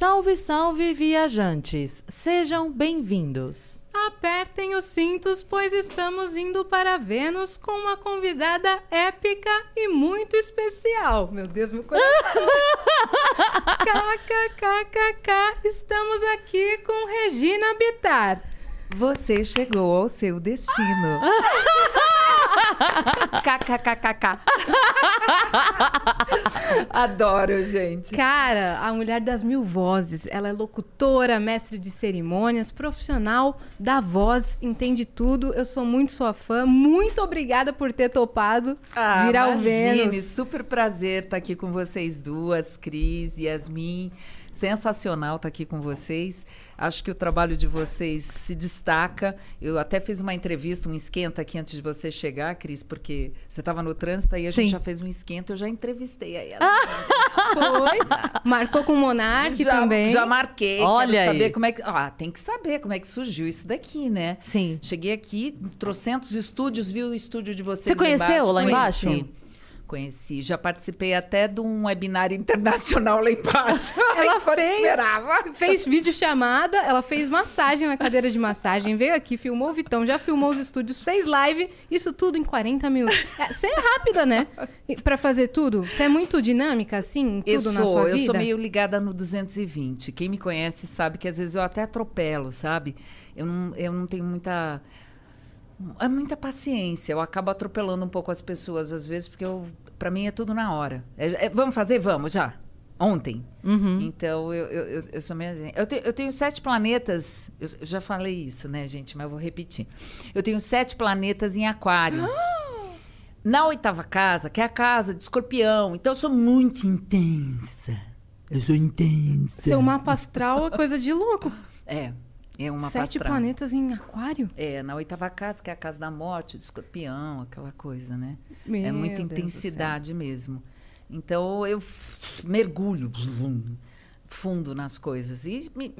Salve, salve, viajantes! Sejam bem-vindos! Apertem os cintos, pois estamos indo para Vênus com uma convidada épica e muito especial. Meu Deus, meu coração. KKKKK, estamos aqui com Regina Bittar. Você chegou ao seu destino. KKKKK. Adoro, gente. Cara, a mulher das mil vozes. Ela é locutora, mestre de cerimônias, profissional da voz, entende tudo. Eu sou muito sua fã. Muito obrigada por ter topado Ah, vir ao imagine, Vênus. super prazer estar aqui com vocês duas, Cris, Yasmin. Sensacional estar aqui com vocês. Acho que o trabalho de vocês se destaca. Eu até fiz uma entrevista, um esquenta aqui antes de você chegar, Cris, porque você estava no trânsito aí a Sim. gente já fez um esquenta, eu já entrevistei a Yasmin. Foi. Marcou com o Monark já, também. já marquei. Olha saber aí. como é que. Ah, tem que saber como é que surgiu isso daqui, né? Sim. Cheguei aqui, trocentos estúdios, viu o estúdio de vocês Você conheceu lá embaixo? Conheci. Conheci. Já participei até de um webinário internacional lá embaixo. Ela fez, esperava. fez vídeo chamada, ela fez massagem na cadeira de massagem, veio aqui, filmou o Vitão, já filmou os estúdios, fez live, isso tudo em 40 minutos. É, Você é rápida, né? Pra fazer tudo? Você é muito dinâmica, assim, tudo Eu na sou, sua eu vida? sou meio ligada no 220. Quem me conhece sabe que às vezes eu até atropelo, sabe? Eu não, eu não tenho muita. É muita paciência. Eu acabo atropelando um pouco as pessoas às vezes, porque eu, para mim é tudo na hora. É- é, vamos fazer? Vamos, já. Ontem. Então, eu, eu, eu, eu sou meio assim. Eu, te- eu tenho sete planetas. Eu, eu já falei isso, né, gente? Mas eu vou repetir. Eu tenho sete planetas em Aquário. Na oitava casa, que é a casa de escorpião. Então, eu sou muito intensa. Eu sou intensa. Seu mapa astral é coisa de louco. É, é uma Sete pastral. planetas em aquário? É, na oitava casa, que é a casa da morte, do escorpião, aquela coisa, né? é Meu muita Deus intensidade mesmo. Então eu mergulho vum, fundo nas coisas e me-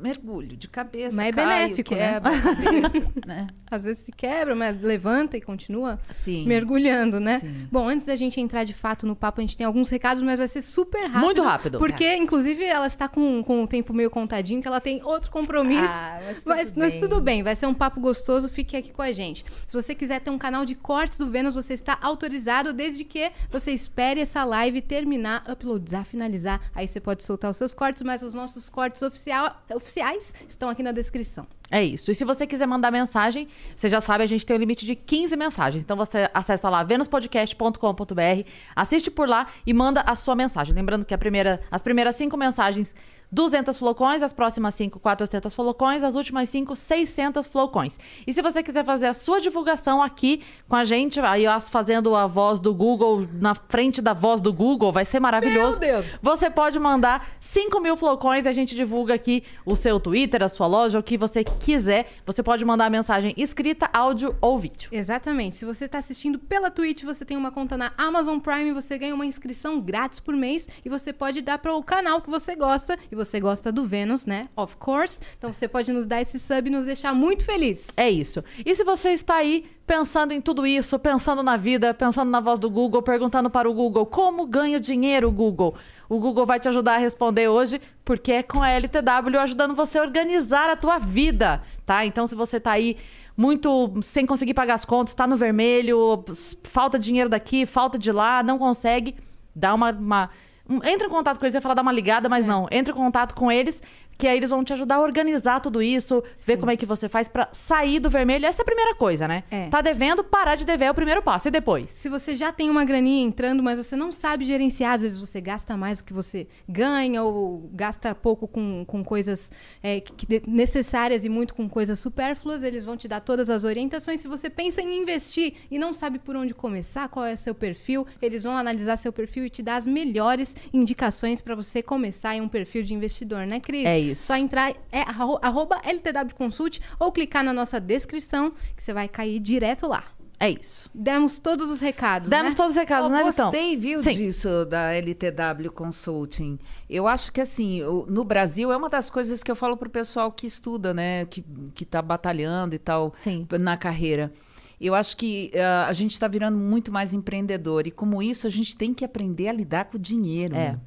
mergulho de cabeça. Mas é caio, benéfico, né? quebro a cabeça, né? Às vezes se quebra, mas levanta e continua Sim. mergulhando, né? Sim. Bom, antes da gente entrar de fato no papo, a gente tem alguns recados, mas vai ser super rápido. Muito rápido. Porque, inclusive, ela está com, com o tempo meio contadinho, que ela tem outro compromisso. Ah, mas tudo mas, mas bem. tudo bem, vai ser um papo gostoso, fique aqui com a gente. Se você quiser ter um canal de cortes do Vênus, você está autorizado, desde que você espere essa live terminar, uploadizar, finalizar. Aí você pode soltar os seus cortes, mas os nossos cortes oficial, oficiais estão aqui na descrição. É isso. E se você quiser mandar mensagem, você já sabe, a gente tem um limite de 15 mensagens. Então você acessa lá venuspodcast.com.br, assiste por lá e manda a sua mensagem. Lembrando que a primeira, as primeiras cinco mensagens, 200 flocões, as próximas cinco, 400 flocões, as últimas cinco, 600 flocões. E se você quiser fazer a sua divulgação aqui com a gente, aí fazendo a voz do Google, na frente da voz do Google, vai ser maravilhoso. Meu Deus! Você pode mandar 5 mil flocões e a gente divulga aqui o seu Twitter, a sua loja, o que você quiser. Você pode mandar a mensagem escrita, áudio ou vídeo. Exatamente. Se você está assistindo pela Twitch, você tem uma conta na Amazon Prime, você ganha uma inscrição grátis por mês e você pode dar para o canal que você gosta. E você gosta do Vênus, né? Of course. Então você pode nos dar esse sub e nos deixar muito feliz. É isso. E se você está aí pensando em tudo isso, pensando na vida, pensando na voz do Google, perguntando para o Google como ganho dinheiro, Google? O Google vai te ajudar a responder hoje, porque é com a LTW ajudando você a organizar a tua vida, tá? Então, se você tá aí muito sem conseguir pagar as contas, tá no vermelho, falta dinheiro daqui, falta de lá, não consegue, dá uma, uma- um- entra em contato com eles, eu ia falar dar uma ligada, mas não. Entra em contato com eles, que aí eles vão te ajudar a organizar tudo isso, ver como é que você faz pra sair do vermelho. Essa é a primeira coisa, né? É. Tá devendo, parar de dever é o primeiro passo. E depois? Se você já tem uma graninha entrando, mas você não sabe gerenciar, às vezes você gasta mais do que você ganha ou gasta pouco com, com coisas é, que- necessárias e muito com coisas supérfluas, eles vão te dar todas as orientações. Se você pensa em investir e não sabe por onde começar, qual é o seu perfil, eles vão analisar seu perfil e te dar as melhores indicações para você começar em um perfil de investidor, né, Cris? É isso. Só entrar, é arro- arroba LTW Consult ou clicar na nossa descrição que você vai cair direto lá. É isso. Demos todos os recados, Demos né? todos os recados, Eu né, Vitão? gostei, viu, Sim. disso da LTW Consulting. Eu acho que, assim, no Brasil é uma das coisas que eu falo pro pessoal que estuda, né? Que, que tá batalhando e tal Sim. na carreira. Eu acho que ah, a gente está virando muito mais empreendedor. E como isso, a gente tem que aprender a lidar com o dinheiro. É. né?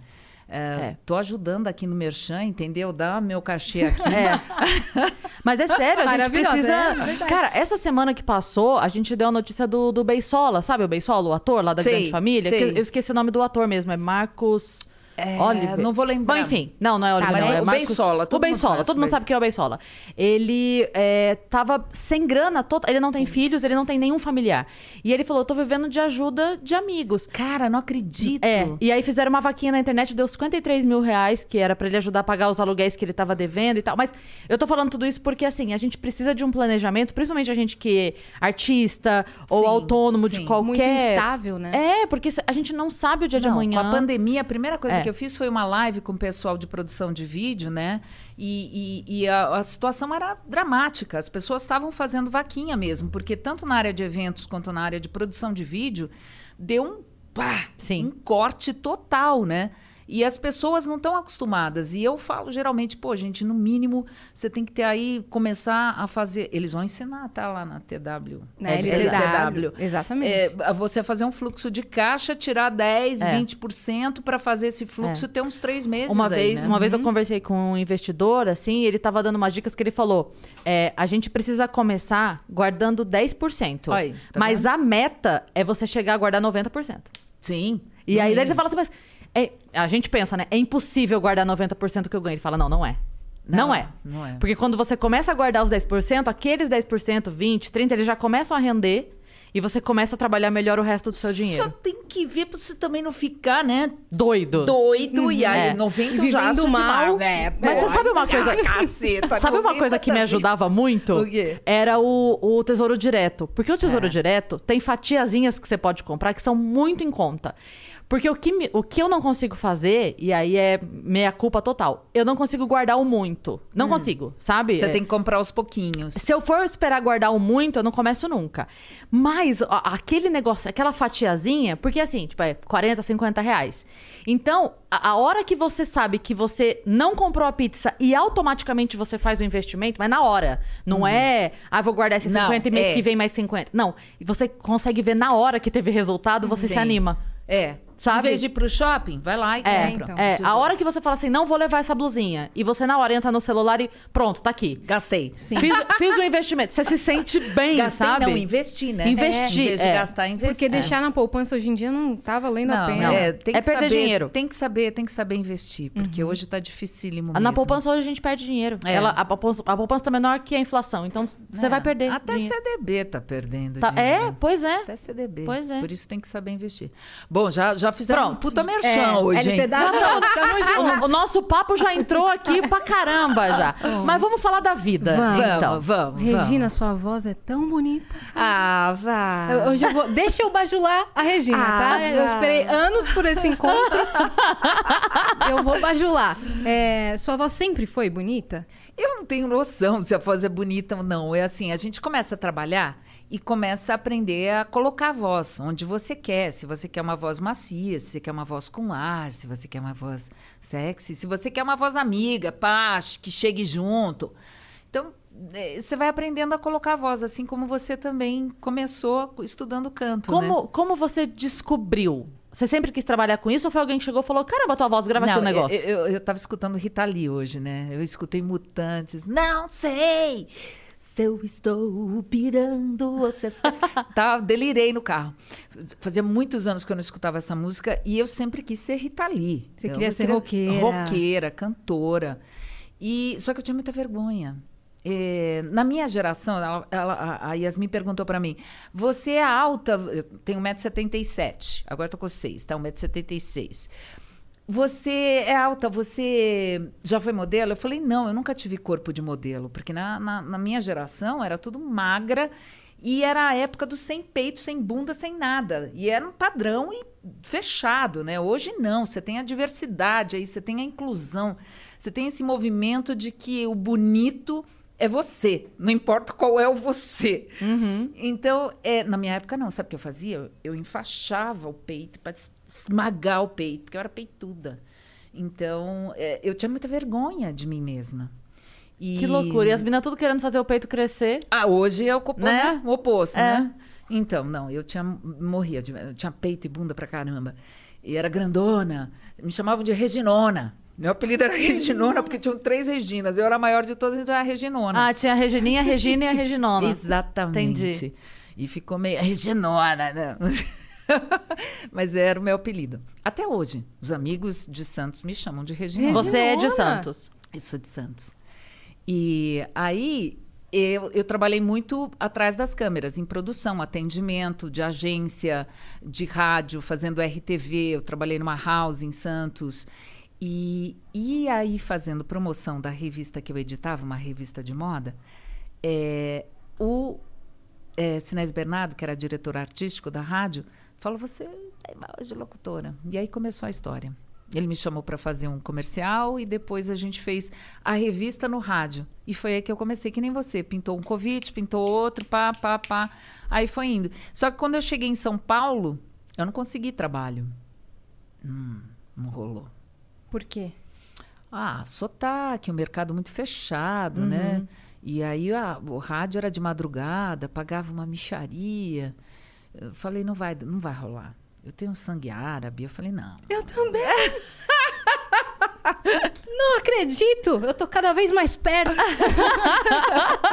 É, É. Tô ajudando aqui no Merchan, entendeu? Dá meu cachê aqui. É. Mas é sério, a gente precisa. é verdade. Cara, essa semana que passou, a gente deu a notícia do, do Beisola, sabe o Beisola, o ator lá da Sei, Grande Família? sei. Eu esqueci o nome do ator mesmo, é Marcos. É, Oliver. não vou lembrar. Bom, enfim, não, não é Oliver, mas não, é o Marcos... Beisola, todo o conhece todo mundo sabe quem é o Beisola. Ele é, tava sem grana, to- ele não tem filhos, ele não tem nenhum familiar. E ele falou: eu tô vivendo de ajuda de amigos. Cara, não acredito. É, e aí fizeram uma vaquinha na internet, deu 53 mil reais, que era pra ele ajudar a pagar os aluguéis que ele tava devendo e tal. Mas eu tô falando tudo isso porque, assim, a gente precisa de um planejamento, principalmente a gente que é artista ou Sim, autônomo sim. de qualquer... Muito instável, né? É, porque a gente não sabe o dia de Não, amanhã. Com a pandemia, a primeira coisa É. que eu fiz foi uma live com o pessoal de produção de vídeo, né? E, e- e a, a situação era dramática. As pessoas estavam fazendo vaquinha mesmo, porque tanto na área de eventos quanto na área de produção de vídeo, deu um pá, Sim. um corte total, né? E as pessoas não estão acostumadas. E eu falo geralmente, pô, gente, no mínimo você tem que ter aí, começar a fazer. Eles vão ensinar, tá lá na TW. Na É, LTW. Exatamente. É, você fazer um fluxo de caixa, tirar 10, É. 20% para fazer esse fluxo ter uns três meses. Uma aí, vez, né? uma vez eu conversei com um investidor, assim, e ele tava dando umas dicas que ele falou: é, a gente precisa começar guardando 10%. Aí, tá mas vendo? a meta é você chegar a guardar 90%. Sim. E aí daí você fala assim, mas é- a gente pensa, né? É impossível guardar 90% que eu ganho. Ele fala, não, não é. Não, Não, é. não é. Porque quando você começa a guardar os 10%, aqueles 10%, 20%, 30%, eles já começam a render e você começa a trabalhar melhor o resto do seu Só dinheiro. tem que ver pra você também não ficar, né? Doido. Doido. E aí, É. 90 Vivendo já acho mal. demais, né? Mas você sabe uma coisa? Caceta, Sabe uma 90 coisa que me também. ajudava muito? O quê? Era o, o Tesouro Direto. Porque o Tesouro É. Direto tem fatiazinhas que você pode comprar que são muito em conta. Porque o que, me- o que eu não consigo fazer, e aí é meia culpa total, eu não consigo guardar o muito. Não consigo, sabe? Hum. Você tem que comprar aos pouquinhos. se eu for esperar guardar o muito, eu não começo nunca. Mas a- aquele negócio, aquela fatiazinha, porque assim, tipo, é 40, 50 reais. Então, a, a hora que você sabe que você não comprou a pizza e automaticamente você faz o investimento, mas na hora. Não é, ah, vou guardar esses Uhum. Não, 50 e mês é. que vem mais 50. Não. E você consegue ver na hora que teve resultado, você se Sim. anima. É. Sabe? Em vez de ir pro shopping, vai lá e É, compra. então. é, a hora que você fala assim, não vou levar essa blusinha. E você na hora entra no celular e pronto, tá aqui. Gastei. Sim. Fiz, fiz o investimento. Você se sente bem, Gastei, sabe? não, investi, né? Investir, Em vez de é. gastar, investi. Porque deixar na poupança hoje em dia não tá valendo a Não, pena. é, tem É que perder saber, dinheiro. Tem que saber, tem que saber investir, porque hoje tá dificílimo Na mesmo. poupança hoje a gente perde dinheiro. É. Ela, a, poupança, a poupança tá menor que a inflação. Então você É, vai perder. Até dinheiro. CDB tá perdendo Tá- dinheiro. É, pois é. Até CDB. Pois é. Por isso tem que saber investir. Bom, já, já fizeram um Pronto. puta merchan É, hoje? LTW, tamo junto. O, o nosso papo já entrou aqui pra caramba já. Mas vamos falar da vida. Vamos. Então. Vamos, vamos, Regina, sua voz é tão bonita. Ah, vá. Eu, eu já vou, deixa eu bajular a Regina, Ah, tá? Eu vai. esperei anos por esse encontro. eu vou bajular. É, sua voz sempre foi bonita? Eu não tenho noção se a voz é bonita ou não. É assim, a gente começa a trabalhar e começa a aprender a colocar a voz onde você quer. Se você quer uma voz macia, se você quer uma voz com ar, se você quer uma voz sexy, se você quer uma voz amiga, paz, que chegue junto. Então, eh, você vai aprendendo a colocar a voz, assim como você também começou estudando canto, né? Como, como você descobriu? Você sempre quis trabalhar com isso ou foi alguém que chegou e falou: caramba, tua voz, grava aqui o negócio? Eu, eu, eu tava escutando Rita Lee hoje, né? Eu escutei Mutantes. Não sei se eu estou pirando você. tá, delirei no carro. Fazia muitos anos que eu não escutava essa música e eu sempre quis ser Rita Lee. Você Eu queria ser roqueira. Roqueira, cantora. E só que eu tinha muita vergonha. É, na minha geração, ela, ela, a Yasmin perguntou para mim: Você é alta? Eu tenho 1,77m, agora tô com 6, tá? 1,76m. Você é alta, você já foi modelo? Eu falei: Não, eu nunca tive corpo de modelo, porque na, na, na minha geração era tudo magra e era a época do sem peito, sem bunda, sem nada. E era um padrão e fechado, né? Hoje não, você tem a diversidade aí, você tem a inclusão, você tem esse movimento de que o bonito é você, não importa qual é o você. Uhum. Então, é, na minha época não, sabe o que eu fazia? Eu enfaixava o peito para esmagar o peito, porque eu era peituda. Então, é, eu tinha muita vergonha de mim mesma. E... Que loucura. E as meninas tudo querendo fazer o peito crescer. Ah, hoje é o, Né? né? o oposto, É. né? Então, não, eu tinha morria, de, eu tinha peito e bunda pra caramba. E era grandona. Me chamavam de Reginona. Meu apelido era Reginona, porque tinham três Reginas. Eu era a maior de todas, então era a Reginona. Ah, tinha a Regininha, a Regina e a Reginona. Exatamente. Entendi. E ficou meio Reginona, né? Mas era o meu apelido. Até hoje, os amigos de Santos me chamam de Reginona. Você é de? Santos. Eu sou de Santos. E aí eu, eu trabalhei muito atrás das câmeras, em produção, atendimento de agência, de rádio, fazendo RTV. Eu trabalhei numa house em Santos. E, e aí, fazendo promoção da revista que eu editava, uma revista de moda, é, o é, Sinés Bernardo, que era diretor artístico da rádio, falou: Você é voz de locutora. E aí começou a história. Ele me chamou para fazer um comercial e depois a gente fez a revista no rádio. E foi aí que eu comecei, que nem você. Pintou um convite, pintou outro, pá, pá, pá. Aí foi indo. Só que quando eu cheguei em São Paulo, eu não consegui trabalho. Hum, não rolou. Por quê? Ah, sotaque, o mercado muito fechado, né? E aí ah, o rádio era de madrugada, pagava uma micharia. Eu falei, não vai, não vai rolar. Eu tenho sangue árabe. Eu falei, não. Eu também. Não acredito! Eu tô cada vez mais perto.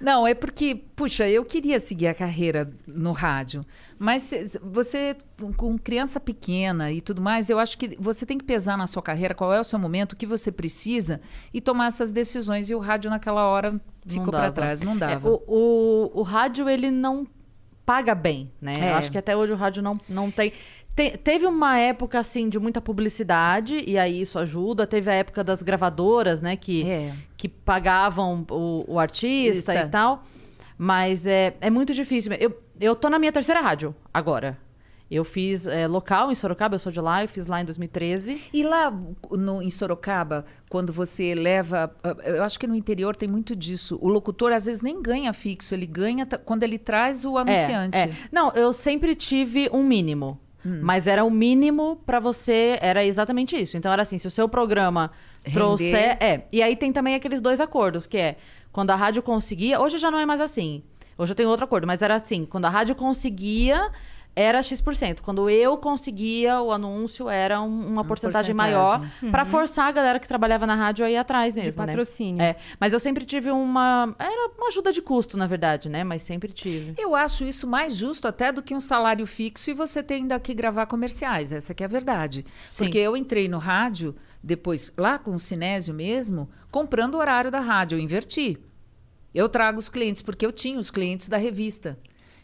Não, é porque, puxa, eu queria seguir a carreira no rádio. Mas você, com criança pequena e tudo mais, eu acho que você tem que pesar na sua carreira qual é o seu momento, o que você precisa e tomar essas decisões. E o rádio naquela hora ficou para trás, não É, dava. o, o, o rádio, ele não paga bem, né? É. Eu acho que até hoje o rádio não, não tem... Te- teve uma época, assim, de muita publicidade, e aí isso ajuda. Teve a época das gravadoras, né? Que, É. que pagavam o, o artista e tal. Mas é, é muito difícil. Eu, eu tô na minha terceira rádio agora. Eu fiz é, local em Sorocaba, eu sou de lá, eu fiz lá em 2013. E lá no, em Sorocaba, quando você leva. ah, Eu acho que no interior tem muito disso. O locutor às vezes nem ganha fixo, ele ganha quando ele traz o anunciante. É, é. Não, eu sempre tive um mínimo. Hum. Mas era o mínimo pra você, era exatamente isso. Então era assim, se o seu programa Render. trouxer, é. E aí tem também aqueles dois acordos, que é quando a rádio conseguia, hoje já não é mais assim. Hoje eu tenho outro acordo, mas era assim, quando a rádio conseguia era X%. Quando eu conseguia o anúncio, era um- uma, porcentagem, porcentagem. maior pra forçar a galera que trabalhava na rádio a ir atrás mesmo, né? patrocínio. É, mas eu sempre tive uma. Era uma ajuda de custo, na verdade, né? Mas sempre tive. Eu acho isso mais justo até do que um salário fixo e você ter ainda que gravar comerciais. Essa que é a verdade. Sim. Porque eu entrei no rádio, depois, lá com o Sinésio mesmo, comprando o horário da rádio. Eu inverti. Eu trago os clientes, porque eu tinha os clientes da revista.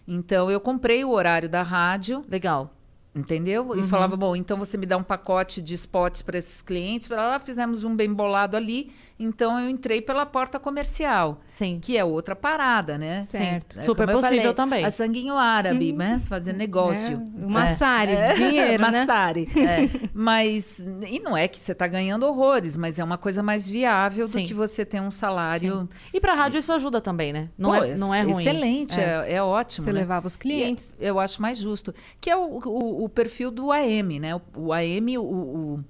Então, eu comprei o horário da rádio, Legal. entendeu? E falava, bom, então você me dá um pacote de spots para esses clientes. Pra lá, fizemos um bem bolado ali. Então, eu entrei pela porta comercial. Sim. Que é outra parada, né? Certo. É, Super possível falei, também. A sanguinho árabe, né? Fazer negócio. É, o Massari, dinheiro, né? Massari. é. Mas, e não é que você está ganhando horrores, mas é uma coisa mais viável Sim. do que você ter um salário. E pra rádio isso ajuda também, né? Não, Pô, é, não é ruim. Excelente, é, é ótimo. Você né? levava os clientes. É- eu acho mais justo. Que é o, o, o perfil do AM, né? O, o AM, o, o,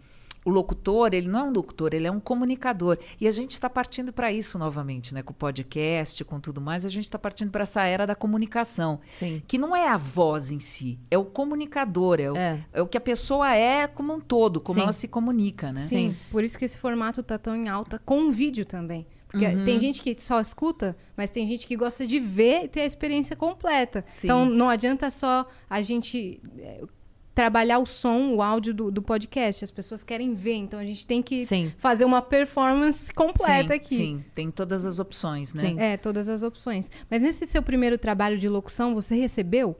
o locutor, ele não é um locutor, ele é um comunicador. E a gente está partindo para isso novamente, né? Com o podcast, com tudo mais, a gente está partindo para essa era da comunicação. Sim. Que não é a voz em si, é o comunicador, é o, É. é o que a pessoa é como um todo, como Sim. ela se comunica, né? Sim, por isso que esse formato tá tão em alta com o vídeo também. Porque Uhum. tem gente que só escuta, mas tem gente que gosta de ver e ter a experiência completa. Sim. Então não adianta só a gente é, trabalhar o som, o áudio do, do podcast. As pessoas querem ver, então a gente tem que Sim. fazer uma performance completa sim, aqui. Sim, tem todas as opções, né? Sim. É, todas as opções. Mas nesse seu primeiro trabalho de locução, você recebeu?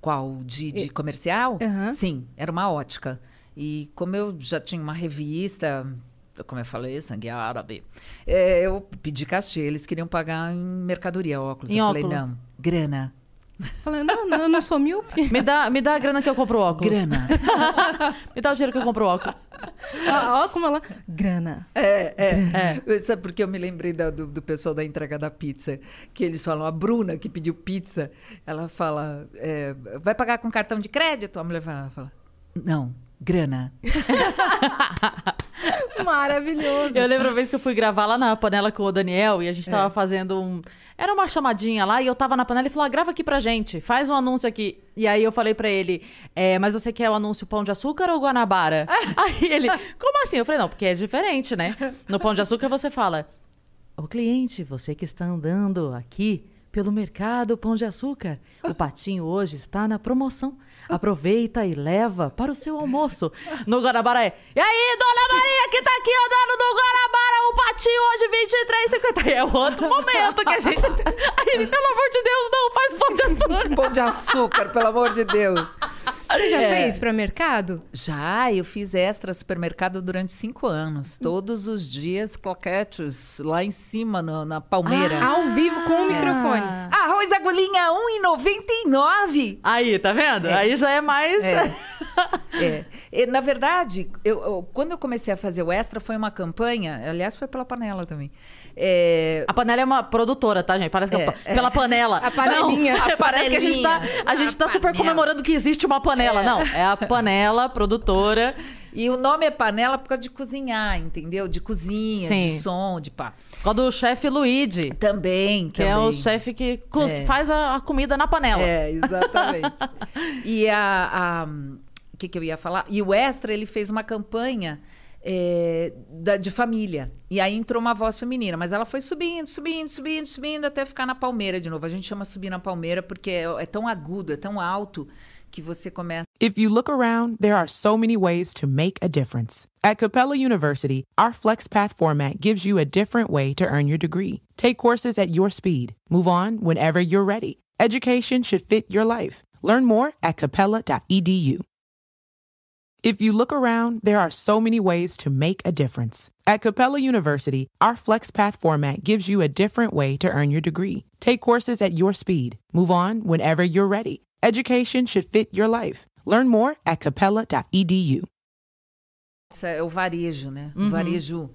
Qual? De, de comercial? Aham. Sim, era uma ótica. E como eu já tinha uma revista, como eu falei, sangue árabe, é, eu pedi cachê, eles queriam pagar em mercadoria, óculos. Em eu óculos. falei, não, grana, Falando, não, não, eu não sou míope. Me dá, me dá a grana que eu compro o óculos. grana. Me dá o dinheiro que eu compro o óculos. ó, ó como ela... Grana. É, é. Eu- Sabe porque eu me lembrei da- do, do pessoal da entrega da pizza? Que eles falam, a Bruna que pediu pizza, ela fala, é, vai pagar com cartão de crédito? A mulher fala, fala, não, grana. Maravilhoso. Eu lembro uma vez que eu fui gravar lá na panela com o Daniel e a gente É. tava fazendo um. Era uma chamadinha lá e eu tava na panela e falou: ah, grava aqui pra gente, faz um anúncio aqui. E aí eu falei pra ele: é, mas você quer o anúncio pão de açúcar ou Guanabara? aí ele: como assim? Eu falei: não, porque é diferente, né? No pão de açúcar você fala: Ô cliente, você que está andando aqui pelo mercado Pão de Açúcar, o patinho hoje está na promoção. Aproveita e leva para o seu almoço. No Guanabara é. E aí, dona Maria, que tá aqui andando no Guanabara, o patinho hoje 23,50. E é outro momento que a gente. Aí pelo amor de Deus, não, faz pão de açúcar. Pão de açúcar, pelo amor de Deus. Você já É. fez para mercado? Já, eu fiz extra supermercado durante cinco anos. Todos os dias, cloquetes lá em cima, no- na palmeira. Ao vivo com o microfone. Arroz agulhinha, R$1,99. Aí, tá vendo? Aí já é mais. É. É. E, na verdade, eu, eu- quando eu comecei a fazer o extra, foi uma campanha, aliás, foi pela panela também. É, A panela é uma produtora, tá, gente? Parece que é, É, é. pela panela. A panelinha. Não, A parece que a gente tá, a gente tá A super panela. comemorando que existe uma panela. Não, é a panela produtora. E o nome é panela por causa de cozinhar, entendeu? De cozinha, Sim. de som, de pá. Qual do chefe Luigi, Também, que é o também. chefe que É. faz a, a comida na panela. É, exatamente. e a. a- O que, que eu ia falar? E o Extra, ele fez uma campanha é, da- de família. E aí entrou uma voz feminina, mas ela foi subindo, subindo, subindo, subindo, até ficar na palmeira de novo. A gente chama subir na palmeira porque é, é tão agudo, é tão alto, que você começa. If you look around, there are so many ways to make a difference. At Capella University, our FlexPath format gives you a different way to earn your degree. Take courses at your speed. Move on whenever you're ready. Education should fit your life. Learn more at capella.edu. If you look around, there are so many ways to make a difference. At Capella University, our FlexPath format gives you a different way to earn your degree. Take courses at your speed. Move on whenever you're ready. Education should fit your life. Learn more at capella.edu. É o varejo, né? O varejo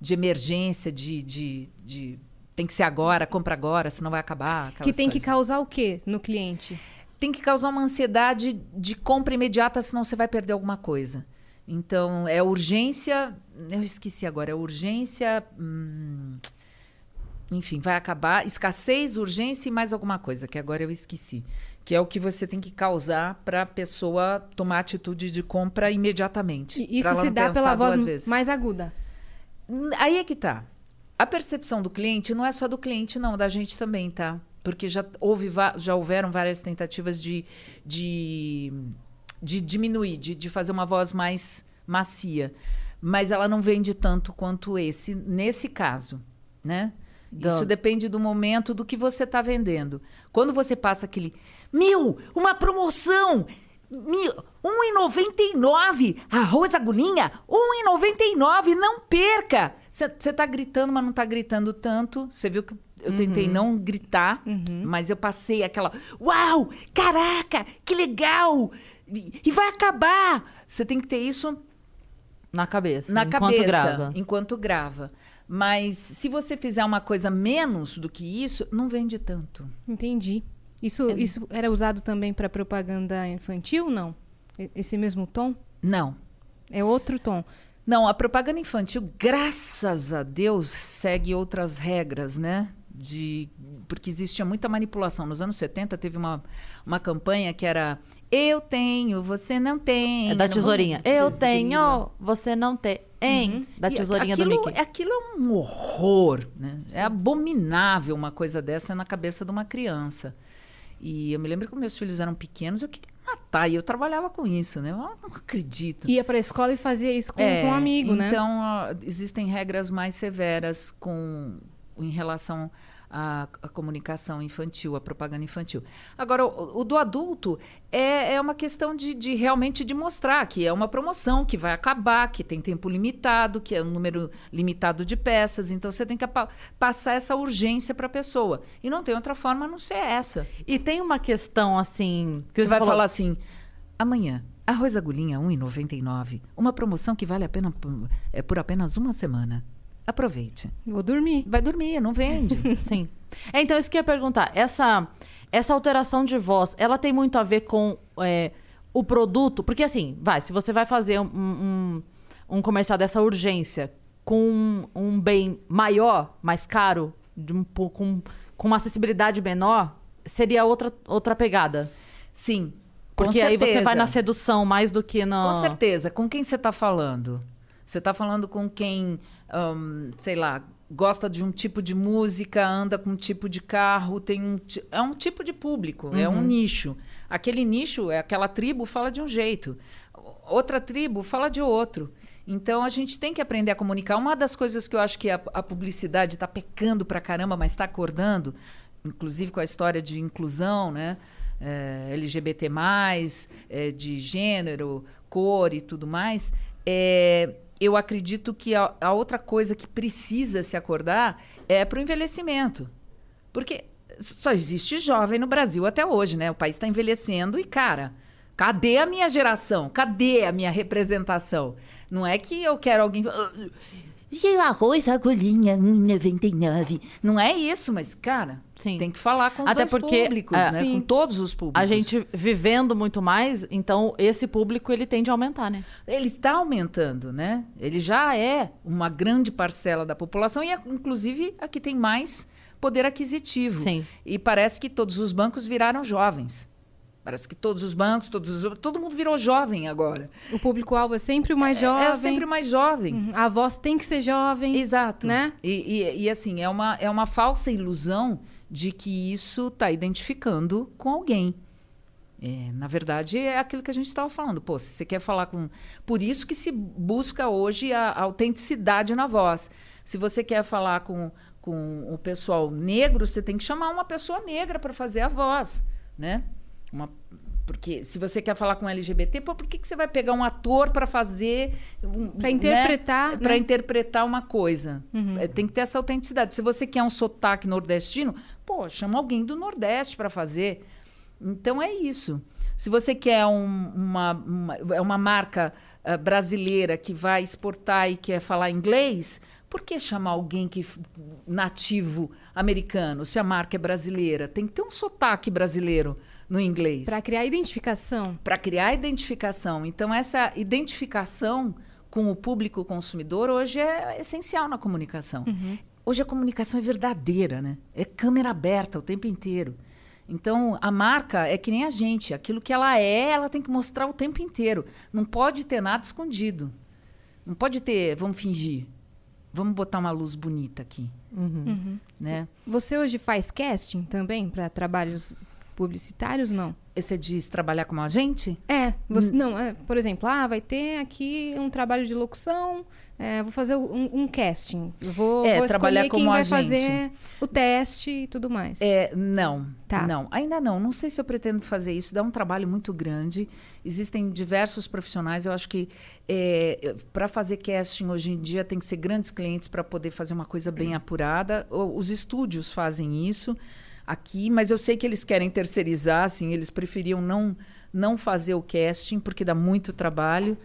de emergência, de, de, de. Tem que ser agora, compra agora, senão vai acabar. Que tem que coisas. causar o quê no cliente? Tem que causar uma ansiedade de compra imediata, senão você vai perder alguma coisa. Então, é urgência. Eu esqueci agora, é urgência. hum, enfim, vai acabar. Escassez, urgência e mais alguma coisa, que agora eu esqueci. Que é o que você tem que causar para a pessoa tomar atitude de compra imediatamente. E Isso se dá pela voz vezes. mais aguda. Hum, Aí é que tá. A percepção do cliente não é só do cliente, não, da gente também, tá? Porque já, houve, já houveram várias tentativas de, de, de diminuir, de, de fazer uma voz mais macia. Mas ela não vende tanto quanto esse, nesse caso, né? Do- Isso depende do momento do que você está vendendo. Quando você passa aquele, mil, uma promoção, mil, 1,99, arroz agulhinha, 1,99, não perca. Você está gritando, mas não está gritando tanto. Você viu que eu tentei não gritar, mas eu passei aquela, uau, caraca, que legal, e, vai acabar. Você tem que ter isso Na cabeça. na enquanto cabeça grava. enquanto grava. Mas se você fizer uma coisa menos do que isso, não vende tanto. Entendi. Isso, É. isso era usado também para propaganda infantil, não? Esse mesmo tom? Não. É outro tom. Não, a propaganda infantil, graças a Deus, segue outras regras, né? De, porque existia muita manipulação. Nos anos 70 teve uma, uma campanha que era eu tenho, você não tem. É da tesourinha. vamos- Eu tenho, você não tem. Hein? Da E tesourinha aquilo, do Mickey. Aquilo é um horror, né? É abominável uma coisa dessa na cabeça de uma criança. E eu me lembro que meus filhos eram pequenos, eu queria tá, e eu trabalhava com isso, né? Eu não acredito. Ia pra escola e fazia isso com, É, com um amigo, né? Então, existem regras mais severas com, em relação à, à comunicação infantil, à propaganda infantil. Agora, o, o do adulto é, é uma questão de, de realmente de mostrar que é uma promoção que vai acabar, que tem tempo limitado, que é um número limitado de peças. Então, você tem que passar essa urgência para a pessoa. E não tem outra forma a não ser essa. E tem uma questão assim. Que Você vai falou- falar assim: amanhã, arroz agulhinha R$ 1,99. Uma promoção que vale a pena por, é, por apenas uma semana. Aproveite. Vou dormir. Vai dormir, não vende. Sim. É, então, isso que eu ia perguntar. Essa, essa alteração de voz, ela tem muito a ver com é, o produto? Porque, assim, vai, se você vai fazer um, um, um comercial dessa urgência com um bem maior, mais caro, de um, com, com uma acessibilidade menor, seria outra, outra pegada. Sim. com Porque aí você vai na sedução mais do que na. Com certeza. Com quem você está falando? Você está falando com quem, ahn, sei lá, gosta de um tipo de música, anda com um tipo de carro, tem um, é um tipo de público, é um nicho. Aquele nicho, é aquela tribo fala de um jeito, outra tribo fala de outro. Então a gente tem que aprender a comunicar. Uma das coisas que eu acho que a, a publicidade está pecando pra caramba, mas está acordando, inclusive com a história de inclusão, né? É, LGBT, é, de gênero, cor e tudo mais, é, eu acredito que a, a outra coisa que precisa se acordar é para o envelhecimento. Porque só existe jovem no Brasil até hoje, né? O país está envelhecendo e, cara, cadê a minha geração? Cadê a minha representação? Não é que eu quero alguém. "Ah, E o arroz, agulhinha, 1,99. Não é isso, mas, cara, Sim. tem que falar com os Até dois porque, públicos, é, né? Sim. Com todos os públicos. A gente vivendo muito mais, então esse público ele tende a aumentar, né? Ele está aumentando, né? Ele já é uma grande parcela da população e, é, inclusive, a que tem mais poder aquisitivo. Sim. E parece que todos os bancos viraram jovens. Parece que todos os bancos, todos os, todo mundo virou jovem agora. O público-alvo é sempre o mais jovem. É sempre o mais jovem. Uhum. A voz tem que ser jovem. Exato. Né? E, e- e, assim, é uma, é uma falsa ilusão de que isso está identificando com alguém. É, na verdade, é aquilo que a gente estava falando. Pô, se você quer falar com. Por isso que se busca hoje a, a autenticidade na voz. Se você quer falar com, com o pessoal negro, você tem que chamar uma pessoa negra para fazer a voz, né? Uma, porque se você quer falar com LGBT, pô, por que, que você vai pegar um ator para fazer. Um, Pra interpretar, Né? Para né? interpretar uma coisa. É, tem que ter essa autenticidade. Se você quer um sotaque nordestino, pô, chama alguém do Nordeste para fazer. Então é isso. Se você quer um- uma, uma, é uma marca ah, brasileira que vai exportar e quer falar inglês, por que chamar alguém que nativo americano, se a marca é brasileira? Tem que ter um sotaque brasileiro no inglês Pra criar identificação. para criar identificação. Então, essa identificação com o público consumidor hoje é essencial na comunicação. Hoje a comunicação é verdadeira, né? É câmera aberta o tempo inteiro. Então, a marca é que nem a gente. Aquilo que ela é, ela tem que mostrar o tempo inteiro. Não pode ter nada escondido. Não pode ter, vamos fingir. Vamos botar uma luz bonita aqui. Né? Você hoje faz casting também para trabalhos publicitários, não? Você diz trabalhar como agente? É, você, Hum. não, é, por exemplo, ah, vai ter aqui um trabalho de locução, é, vou fazer um, um casting. Vou, É, vou trabalhar escolher quem como vai agente. fazer o teste e tudo mais. É, não. Tá. Não, ainda não. Não sei se eu pretendo fazer isso. Dá um trabalho muito grande. Existem diversos profissionais. Eu acho que para fazer casting hoje em dia tem que ser grandes clientes para poder fazer uma coisa bem apurada. Os estúdios fazem isso aqui, mas eu sei que eles querem terceirizar, assim, eles preferiam não, não fazer o casting, porque dá muito trabalho.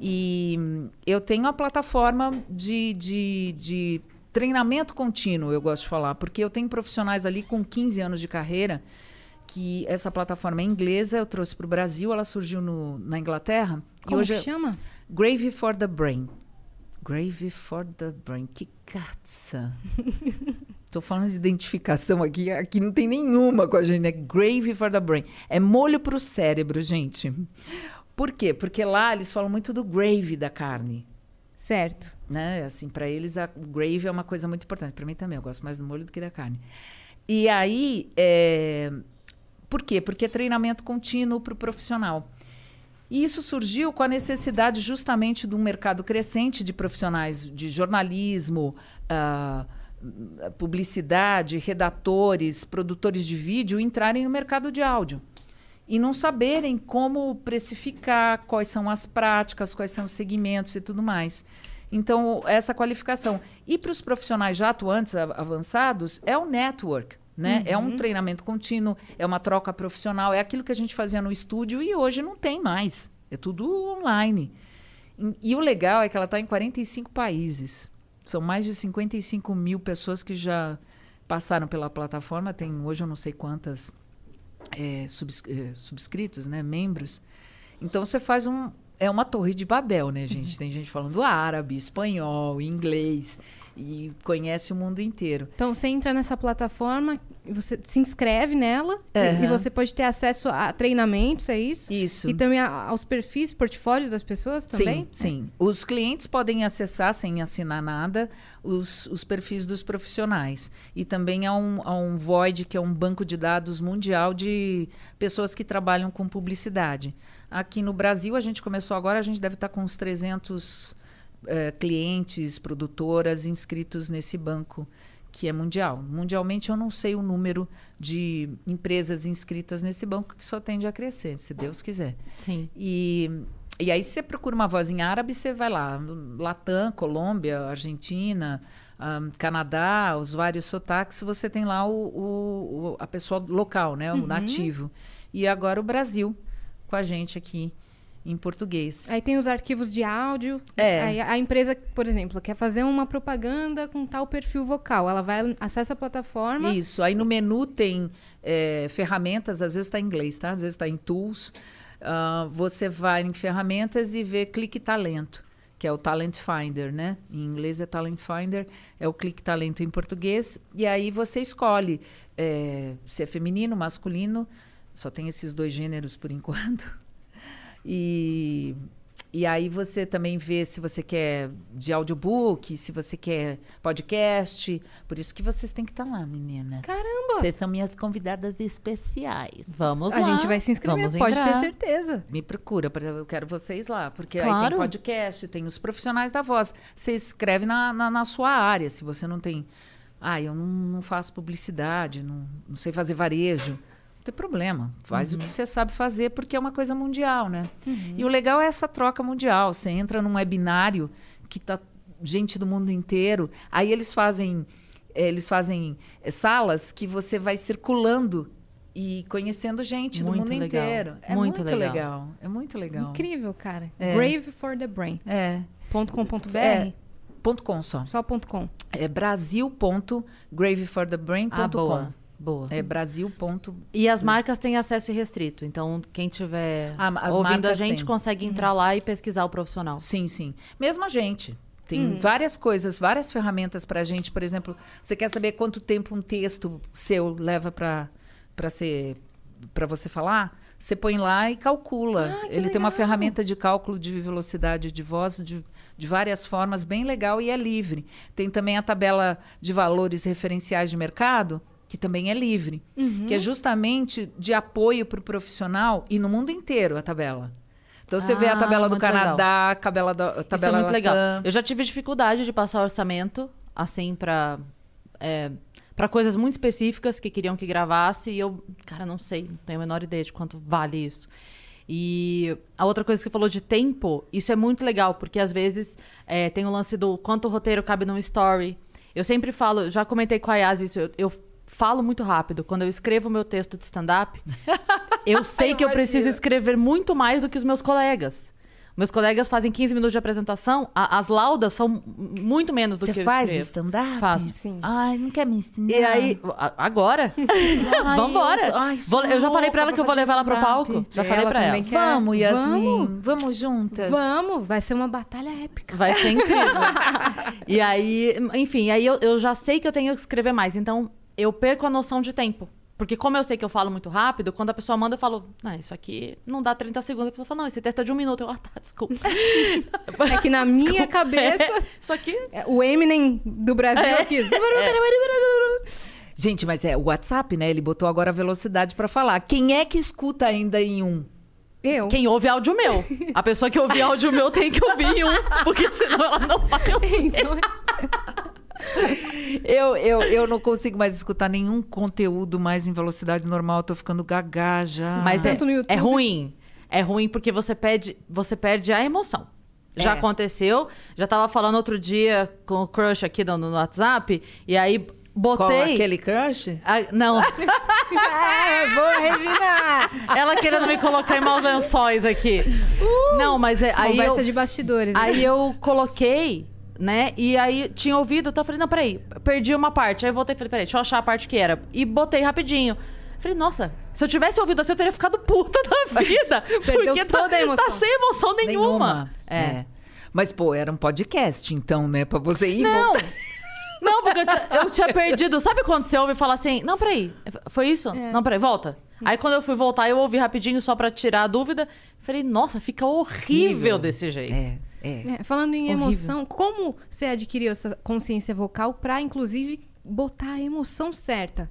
E hum, eu tenho a plataforma de, de, de treinamento contínuo, eu gosto de falar, porque eu tenho profissionais ali com 15 anos de carreira, que essa plataforma é inglesa, eu trouxe para o Brasil, ela surgiu no, na Inglaterra. Como e hoje que é chama? Grave for the Brain. Grave for the Brain. Que caça. Tô falando de identificação aqui, aqui não tem nenhuma com a gente, né? Grave for the Brain. É molho pro cérebro, gente. Por quê? Porque lá eles falam muito do gravy da carne. Certo. Né? Assim, para eles a o gravy é uma coisa muito importante. Para mim também, eu gosto mais do molho do que da carne. E aí, é, Por quê? Porque é treinamento contínuo para o profissional. E isso surgiu com a necessidade justamente de um mercado crescente de profissionais de jornalismo, uh, publicidade, redatores, produtores de vídeo entrarem no mercado de áudio e não saberem como precificar, quais são as práticas, quais são os segmentos e tudo mais. Então, essa qualificação. E para os profissionais já atuantes, avançados, é o network. Né? Uhum. É um uhum. treinamento contínuo, é uma troca profissional, é aquilo que a gente fazia no estúdio e hoje não tem mais. É tudo online. E, e o legal é que ela está em 45 países. São mais de 55 mil pessoas que já passaram pela plataforma. Tem hoje eu não sei quantas é, subs, é, subscritos, né, membros. Então você faz um é uma torre de Babel, né, gente? Tem gente falando árabe, espanhol, inglês e conhece o mundo inteiro. Então você entra nessa plataforma, você se inscreve nela uhum. e você pode ter acesso a treinamentos, é isso? Isso. E também a, aos perfis, portfólios das pessoas também? Sim, sim. Os clientes podem acessar sem assinar nada os, os perfis dos profissionais. E também há um, há um Void, que é um banco de dados mundial de pessoas que trabalham com publicidade. Aqui no Brasil, a gente começou agora, a gente deve estar com uns 300 eh, clientes, produtoras inscritos nesse banco que é mundial. Mundialmente, eu não sei o número de empresas inscritas nesse banco, que só tende a crescer, se Deus quiser. Sim. E, e aí, se você procura uma voz em árabe, você vai lá. Latam, Colômbia, Argentina, um, Canadá, os vários sotaques, você tem lá o, o, o a pessoa local, né? O uhum. nativo. E agora o Brasil com a gente aqui em português. Aí tem os arquivos de áudio. É. A empresa, por exemplo, quer fazer uma propaganda com tal perfil vocal. Ela vai acessa a plataforma. Isso. Aí no menu tem é, ferramentas, às vezes está em inglês, tá? Às vezes está em tools. Uh, você vai em ferramentas e vê clique talento, que é o Talent Finder, né? Em inglês é Talent Finder, é o clique talento em português. E aí você escolhe é, se é feminino, masculino. Só tem esses dois gêneros por enquanto. E, e aí você também vê se você quer de audiobook, se você quer podcast. Por isso que vocês têm que estar tá lá, menina. Caramba! Vocês são minhas convidadas especiais. Vamos a lá. A gente vai se inscrever, Vamos pode entrar. ter certeza. Me procura, eu quero vocês lá. Porque claro. aí tem podcast, tem os profissionais da voz. Você escreve na, na, na sua área. Se você não tem... Ah, eu não, não faço publicidade, não, não sei fazer varejo tem problema. Faz uhum. o que você sabe fazer, porque é uma coisa mundial, né? Uhum. E o legal é essa troca mundial. Você entra num webinário que tá gente do mundo inteiro, aí eles fazem eles fazem é, salas que você vai circulando e conhecendo gente muito do mundo legal. inteiro. É muito, muito legal. legal. É muito legal. Incrível, cara. É. Grave for the Brain. É. .com.br? É. Ponto .com só. Só ponto .com. É brasil.graveforthebrain.com. Ah, boa. Boa. É Brasil. Ponto... E as marcas têm acesso restrito. Então, quem tiver ah, ouvindo a gente consegue entrar lá e pesquisar o profissional. Sim, sim. Mesmo a gente. Tem hum. várias coisas, várias ferramentas para a gente. Por exemplo, você quer saber quanto tempo um texto seu leva para ser para você falar? Você põe lá e calcula. Ah, Ele legal. tem uma ferramenta de cálculo de velocidade de voz de, de várias formas, bem legal e é livre. Tem também a tabela de valores referenciais de mercado que também é livre, uhum. que é justamente de apoio para o profissional e no mundo inteiro a tabela. Então você ah, vê a ah, tabela do Canadá, a tabela da a tabela Isso é muito legal. Eu já tive dificuldade de passar orçamento assim para é, para coisas muito específicas que queriam que gravasse e eu, cara, não sei, não tenho a menor ideia de quanto vale isso. E a outra coisa que você falou de tempo, isso é muito legal, porque às vezes é, tem o lance do quanto o roteiro cabe num story. Eu sempre falo, já comentei com a Yas isso, eu, eu falo muito rápido. Quando eu escrevo meu texto de stand-up, eu sei que eu preciso escrever muito mais do que os meus colegas. Meus colegas fazem 15 minutos de apresentação, a, as laudas são muito menos do Você que eu faz stand-up? Faço. Sim. Ai, não quer me ensinar? E aí, agora? Ai, Vambora. Eu, ai, vou, eu já falei pra ela que eu vou levar ela pro palco. Já ela falei pra ela. Quer. Vamos, Yasmin. Vamos. Vamos juntas. Vamos. Vai ser uma batalha épica. Vai ser incrível. e aí, enfim, aí eu, eu já sei que eu tenho que escrever mais. Então, eu perco a noção de tempo. Porque como eu sei que eu falo muito rápido, quando a pessoa manda, eu falo, ah, isso aqui não dá 30 segundos. A pessoa fala, não, esse texto é de um minuto. Eu, ah, tá, desculpa. É que na minha desculpa. cabeça... É, isso aqui... É, o Eminem do Brasil é. aqui. É. Gente, mas é o WhatsApp, né? Ele botou agora a velocidade pra falar. Quem é que escuta ainda em um? Eu. Quem ouve áudio meu. A pessoa que ouve áudio meu tem que ouvir em um, porque senão ela não vai ouvir. Então, Eu, eu, eu não consigo mais escutar nenhum conteúdo mais em velocidade normal. Eu tô ficando gaga já. Mas é, Tanto no YouTube. é ruim. É ruim porque você perde, você perde a emoção. Já É. aconteceu. Já tava falando outro dia com o crush aqui no, no WhatsApp. E aí Qual botei. aquele crush? Ah, não, é, boa, Regina! ela querendo me colocar em maus lençóis aqui. Não, mas é, aí Conversa eu, de bastidores. né? Aí eu coloquei, né? E aí tinha ouvido, então eu falei, não, peraí, perdi uma parte. Aí eu voltei e falei, peraí, deixa eu achar a parte que era. E botei rapidinho. Falei, nossa, se eu tivesse ouvido assim, eu teria ficado puta da vida. Porque tá, toda a emoção. tá sem emoção nenhuma. É. Mas, pô, era um podcast, então, né? Pra você ir Não! voltar. Não, porque eu tinha, eu tinha perdido. Sabe quando você ouve e fala assim, não, peraí, foi isso? É. Não, peraí, volta. Aí quando eu fui voltar, eu ouvi rapidinho só pra tirar a dúvida. Falei, nossa, fica horrível, Horrível. desse jeito. É, é. É, falando em Horrível. emoção, como você adquiriu essa consciência vocal pra, inclusive, botar a emoção certa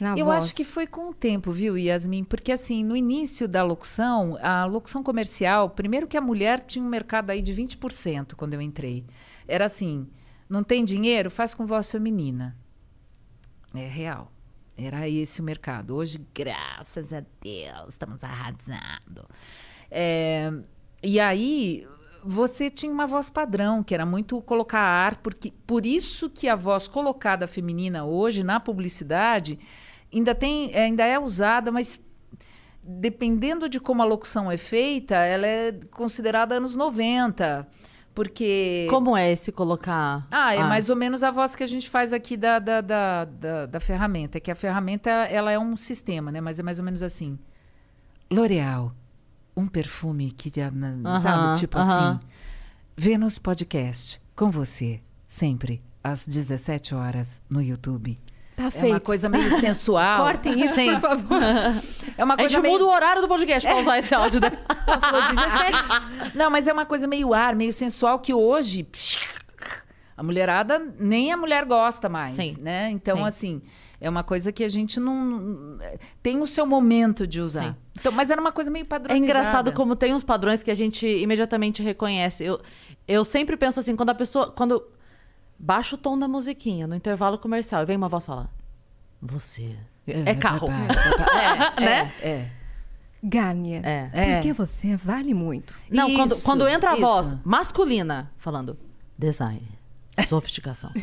na Eu voz? acho que foi com o tempo, viu, Yasmin? Porque, assim, no início da locução, a locução comercial, primeiro que a mulher tinha um mercado aí de 20% quando eu entrei. Era assim: não tem dinheiro? Faz com voz feminina. É real. Era esse o mercado. Hoje, graças a Deus, estamos arrasando. É, e aí, você tinha uma voz padrão, que era muito colocar ar, porque por isso que a voz colocada feminina hoje na publicidade ainda tem, ainda é usada, mas dependendo de como a locução é feita, ela é considerada anos 90. Porque. Como é esse colocar? Ah, é mais ou menos a voz que a gente faz aqui da, da, da, da, da ferramenta. Que a ferramenta, ela é um sistema, né? Mas é mais ou menos assim. L'Oreal, um perfume que, já, na- Aham, sabe? Tipo aham. assim. Vênus Podcast, com você, sempre, às 17 horas, no YouTube. Tá É feito. uma coisa meio sensual. Cortem isso, Sim. por favor. É uma A coisa gente meio... muda o horário do podcast pra usar esse áudio dela. Ela falou 17. Não, mas é uma coisa meio ar, meio sensual que hoje a mulherada nem a mulher gosta mais, Sim. né? Então Sim. assim, é uma coisa que a gente não tem o seu momento de usar. Sim. Então, mas era uma coisa meio É padronizada. engraçado como tem uns padrões que a gente imediatamente reconhece. Eu, eu sempre penso assim, quando a pessoa. Quando baixa o tom da musiquinha no intervalo comercial e vem uma voz falar. Você. É, carro. É, Né? É, é. Garnier. É. É. Porque você vale muito. Não, quando, Isso, quando entra a isso. voz masculina falando design, sofisticação.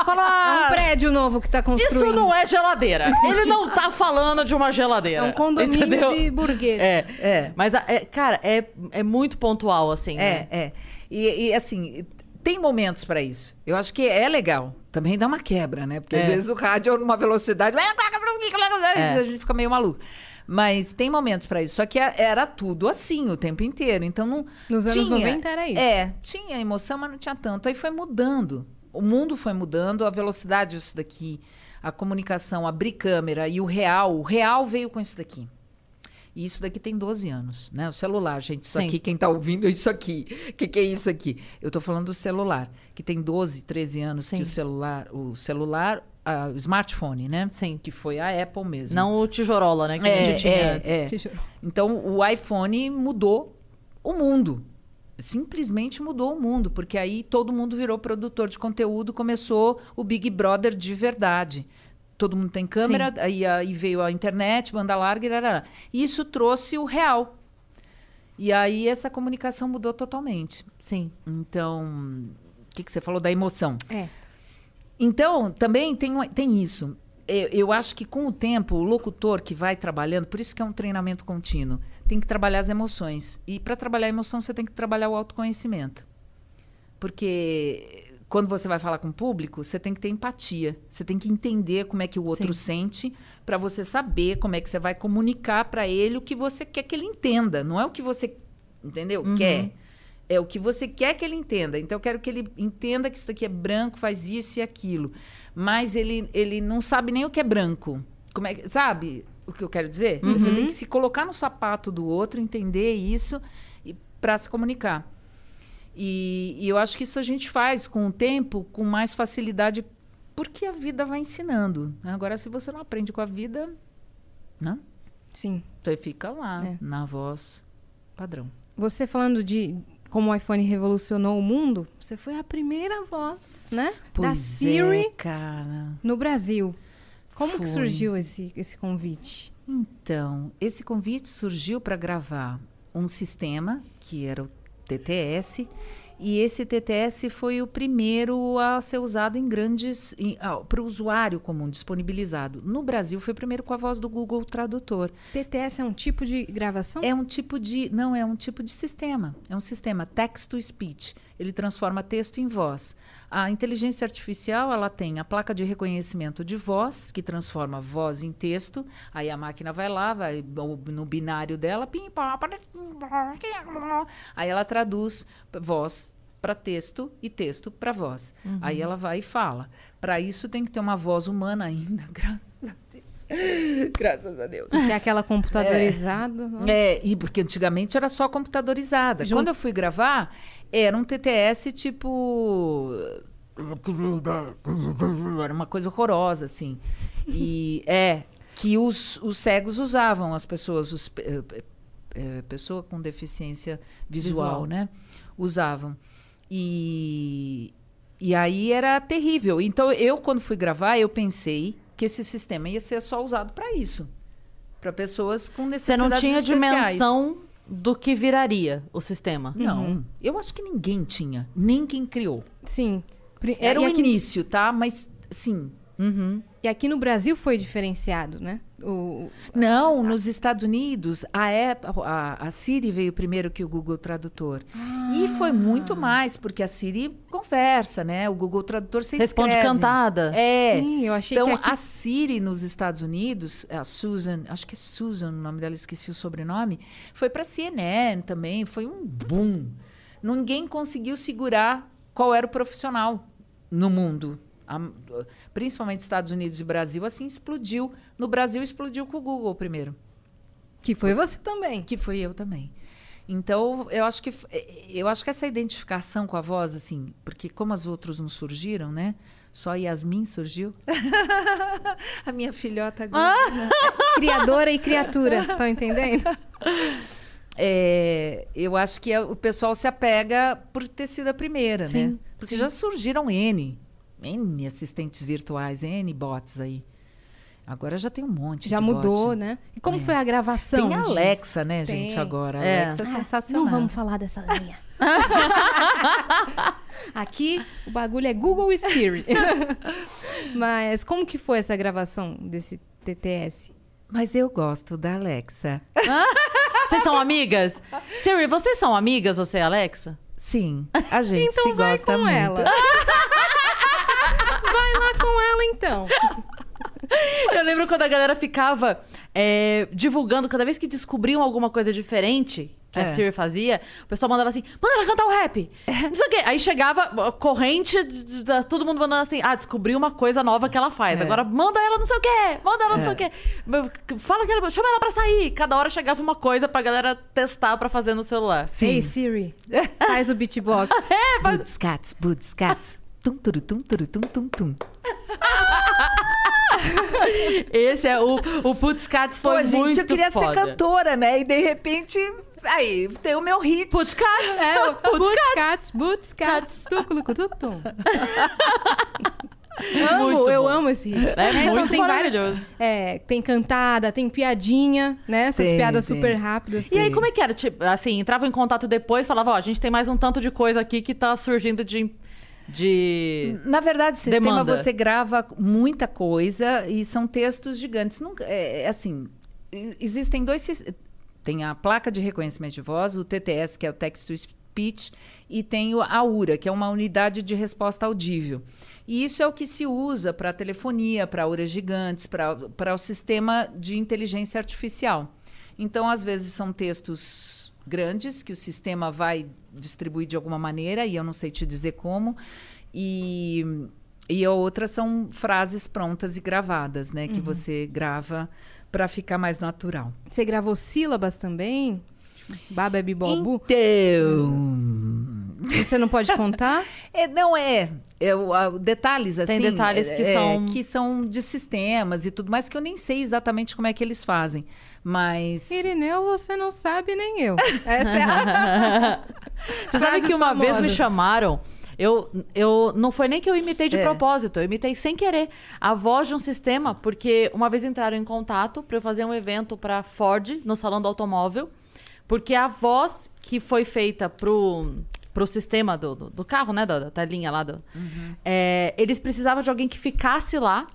É Fala, um prédio novo que tá construindo. isso não é geladeira. Ele não tá falando de uma geladeira. É um condomínio entendeu? de burguês. É, É. Mas, a- é, cara, é, é muito pontual, assim. É, né? é. E, e, assim, tem momentos pra isso. Eu acho que é legal. Também dá uma quebra, né? Porque às É. vezes o rádio numa velocidade. É. A gente fica meio maluco. Mas tem momentos pra isso. Só que a- era tudo assim o tempo inteiro. Então não. Nos anos tinha, 90 era isso. É, tinha emoção, mas não tinha tanto. Aí foi mudando. O mundo foi mudando, a velocidade disso daqui, a comunicação, abrir câmera e o real. O real veio com isso daqui. E isso daqui tem 12 anos, né? O celular, gente. Isso Sim. aqui, quem tá ouvindo, é isso aqui. O que, que é isso aqui? Eu tô falando do celular, que tem 12, 13 anos Sim. que o celular, o celular, o smartphone, né? Sim. Que foi a Apple mesmo. Não o tijorola, né? Que a é, gente tinha. é, antes. é. Eu- Então, o iPhone mudou o mundo. Simplesmente mudou o mundo, porque aí todo mundo virou produtor de conteúdo, começou o Big Brother de verdade. Todo mundo tem câmera, aí, aí veio a internet, banda larga, e. E isso trouxe o real. E aí essa comunicação mudou totalmente. Sim. Então, o que, que você falou da emoção? É. Então, também tem, tem isso. Eu, eu acho que com o tempo, o locutor que vai trabalhando, por isso que é um treinamento contínuo, tem que trabalhar as emoções. E para trabalhar a emoção, você tem que trabalhar o autoconhecimento. Porque quando você vai falar com o público, você tem que ter empatia. Você tem que entender como é que o outro sente para você saber como é que você vai comunicar para ele o que você quer que ele entenda. Não é o que você, entendeu? Quer. É o que você quer que ele entenda. Então, eu quero que ele entenda que isso daqui é branco, faz isso e aquilo. Mas ele, ele não sabe nem o que é branco. Como é que, sabe o que eu quero dizer? Você tem que se colocar no sapato do outro, entender isso para se comunicar. E, e eu acho que isso a gente faz com o tempo, com mais facilidade porque a vida vai ensinando. Agora, se você não aprende com a vida, não, Sim. você fica lá É. na voz padrão. Você falando de como o iPhone revolucionou o mundo, você foi a primeira voz, né? da Pois Siri é, cara. no Brasil. Como que Foi. surgiu esse, esse convite? Então, esse convite surgiu para gravar um sistema que era o TTS. E esse TTS foi o primeiro a ser usado em grandes. para o usuário comum, disponibilizado. No Brasil, foi o primeiro com a voz do Google Tradutor. TTS é um tipo de gravação? É um tipo de. Não, é um tipo de sistema. É um sistema text to speech. Ele transforma texto em voz. A inteligência artificial ela tem a placa de reconhecimento de voz, que transforma voz em texto. Aí a máquina vai lá, vai no binário dela, aí ela traduz voz para texto e texto para voz. Aí ela vai e fala. Para isso tem que ter uma voz humana ainda, graças a Deus. graças a Deus. Que é aquela computadorizada. Nossa. É, e porque antigamente era só computadorizada. Jun- Quando eu fui gravar, era um TTS tipo. Era uma coisa horrorosa, assim. E é que os, os cegos usavam, as pessoas, os, eh, pessoa com deficiência visual, Visual. né? Usavam. E, e aí era terrível. Então, eu, quando fui gravar, eu pensei que esse sistema ia ser só usado para isso. Para pessoas com Você necessidades não tinha especiais. dimensão do que viraria o sistema. Não, eu acho que ninguém tinha, nem quem criou. Sim. Era e o aqui, início, tá? Mas, sim. Uhum. e aqui no Brasil foi diferenciado, né? O, Não, nos Estados Unidos, a, Apple, a, a Siri veio primeiro que o Google Tradutor. E foi muito mais, porque a Siri conversa, né? O Google Tradutor você Responde escreve. cantada. É. Sim, eu achei então, que aqui... a Siri nos Estados Unidos, a Susan, acho que é Susan o nome dela, esqueci o sobrenome, foi para CNN também, foi um boom. Ninguém conseguiu segurar qual era o profissional no mundo. A- principalmente Estados Unidos e Brasil, assim explodiu. No Brasil explodiu com o Google primeiro, Que foi você também. que foi eu também. Então, eu acho que eu acho que essa identificação com a voz, assim, porque como as outras não surgiram, né? Só Yasmin surgiu. a minha filhota agora. Criadora e criatura, estão entendendo? É, eu acho que é- o pessoal se apega por ter sido a primeira, né? Sim, Porque já surgiram N, N assistentes virtuais, N bots aí. Agora já tem um monte Já de mudou, bot. né? E como É. foi a gravação? Tem a disso? Alexa, né, gente, Tem. agora. A É. Alexa é Ah, sensacional. Não vamos falar dessazinha. Aqui o bagulho é Google e Siri. Mas como que foi essa gravação desse TTS? Mas eu gosto da Alexa. Vocês são amigas? Siri, vocês são amigas, você e a Alexa? Sim, a gente Então se vai gosta com muito. ela. Vai lá com ela então. Eu lembro quando a galera ficava é, divulgando, cada vez que descobriam alguma coisa diferente que a É. Siri fazia, o pessoal mandava assim, manda ela cantar o rap. Não sei o quê. Aí chegava corrente, todo mundo mandando assim, ah, descobri uma coisa nova que ela faz. É. Agora manda ela não sei o quê, manda ela não sei o quê. Fala que ela, chama ela pra sair. Cada hora chegava uma coisa pra galera testar pra fazer no celular. Ei, Siri, faz o beatbox. É, vai- Boots cats, boots cats. Tum, turu, tum, turu, tum, tum, tum. Esse é o, o Putz Cats foi Pô, gente, muito eu queria foda. ser cantora, né? E de repente, aí, tem o meu hit. Putz Cats! É, o Putz Boots Cats! Tuculucututum. Muito Amo, eu bom. amo esse hit. É muito então tem várias, é, tem cantada, tem piadinha, né? Essas Tem, piadas tem. super rápidas. E aí, como é que era? Tipo, assim, entrava em contato depois, falava, ó, a gente tem mais um tanto de coisa aqui que tá surgindo de... de... Na verdade, o sistema Demanda. você grava muita coisa e são textos gigantes. Nunca, é, é assim, existem dois tem a placa de reconhecimento de voz, o TTS, que é o Text to Speech, e tem o AURA, que é uma unidade de resposta audível. E isso é o que se usa para telefonia, para auras gigantes, para o sistema de inteligência artificial. Então, às vezes, são textos grandes que o sistema vai distribuir de alguma maneira, e eu não sei te dizer como. E, e a outra são frases prontas e gravadas, né? Que você grava para ficar mais natural. Você gravou sílabas também? Baba é bibobu? Então. Você não pode contar? É, não é. é o- a- detalhes assim. Tem detalhes que é, são- que são de sistemas e tudo mais que eu nem sei exatamente como é que eles fazem. Mas Irineu, você não sabe, nem eu. Essa é a... Você sabe que uma vez me chamaram. Eu, eu não foi nem que eu imitei de É. propósito, eu imitei sem querer a voz de um sistema, porque uma vez entraram em contato para eu fazer um evento para Ford no salão do automóvel, porque a voz que foi feita pro pro sistema do, do, do carro, né, da, da telinha lá do, é, eles precisavam de alguém que ficasse lá,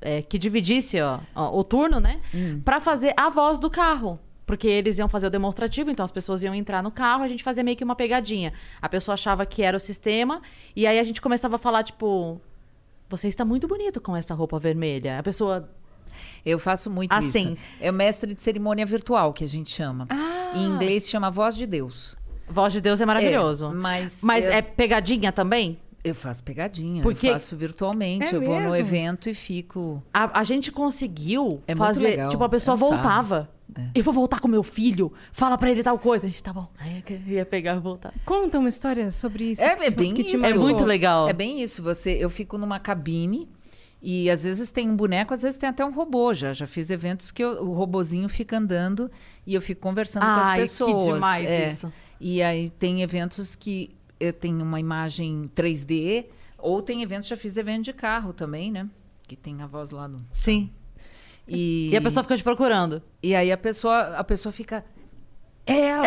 é, que dividisse ó, ó, o turno, né, Pra fazer a voz do carro. Porque eles iam fazer o demonstrativo, então as pessoas iam entrar no carro, a gente fazia meio que uma pegadinha. A pessoa achava que era o sistema, e aí a gente começava a falar, tipo, você está muito bonito com essa roupa vermelha. A pessoa. eu faço muito Assim. isso. É o mestre de cerimônia virtual que a gente chama. Ah. Em inglês chama voz de Deus. Voz de Deus é maravilhoso. É, mas Mas eu- é pegadinha também? Eu faço pegadinha, Porque- eu faço virtualmente. É eu vou mesmo? no evento e fico. A, a gente conseguiu É muito fazer. legal, Tipo, a pessoa é voltava. Eu vou voltar com meu filho. Fala pra ele tal coisa. A gente, tá bom. Aí eu ia pegar e voltar. Conta uma história sobre isso. É, que- é bem que te isso. É muito legal. É bem isso. Você, eu fico numa cabine e às vezes tem um boneco, às vezes tem até um robô. Já, já fiz eventos que eu- o robozinho fica andando e eu fico conversando com as Ai, que pessoas. demais É. isso. E aí tem eventos que eu tenho uma imagem 3D ou tem eventos já fiz evento de carro também, né? Que tem a voz lá no Sim. e, E a pessoa fica te procurando. e aí a pessoa a pessoa fica é ela.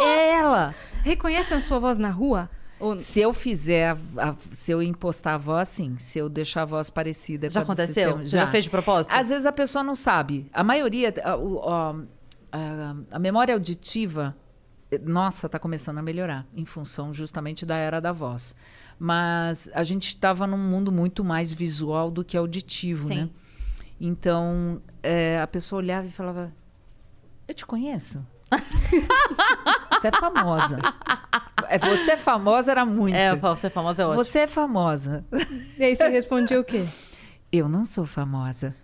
É ela. Reconhece a sua voz na rua? Ou... Se eu fizer, a- a- se eu impostar a voz, sim. Se eu deixar a voz parecida Já com aconteceu? sistema, Você já fez de propósito? Às vezes a pessoa não sabe. A maioria, a, a- a- a memória auditiva, nossa, está começando a melhorar em função justamente da era da voz. Mas a gente estava num mundo muito mais visual do que auditivo, Sim. né? Então eh, a pessoa olhava e falava: Eu te conheço. Você é famosa. É, Você é famosa era muito. É, você é famosa, é ótimo. Você é famosa. E aí você respondia o quê? Eu não sou famosa.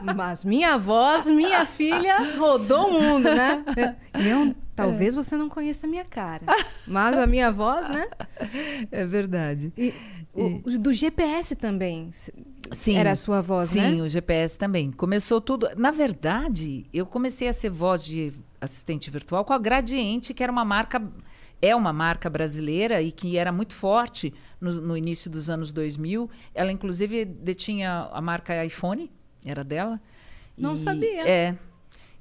Mas minha voz, minha filha, rodou o mundo, né? Eu, talvez você não conheça a minha cara. Mas a minha voz, né? É verdade. E o- o do GPS também. Sim. Era a sua voz, Sim, né? o GPS também. Começou tudo. Na verdade, eu comecei a ser voz de assistente virtual com a Gradiente, que era uma marca. É uma marca brasileira e que era muito forte no, no início dos anos 2000. Ela, inclusive, detinha a marca iPhone, era dela. Não E- sabia. É.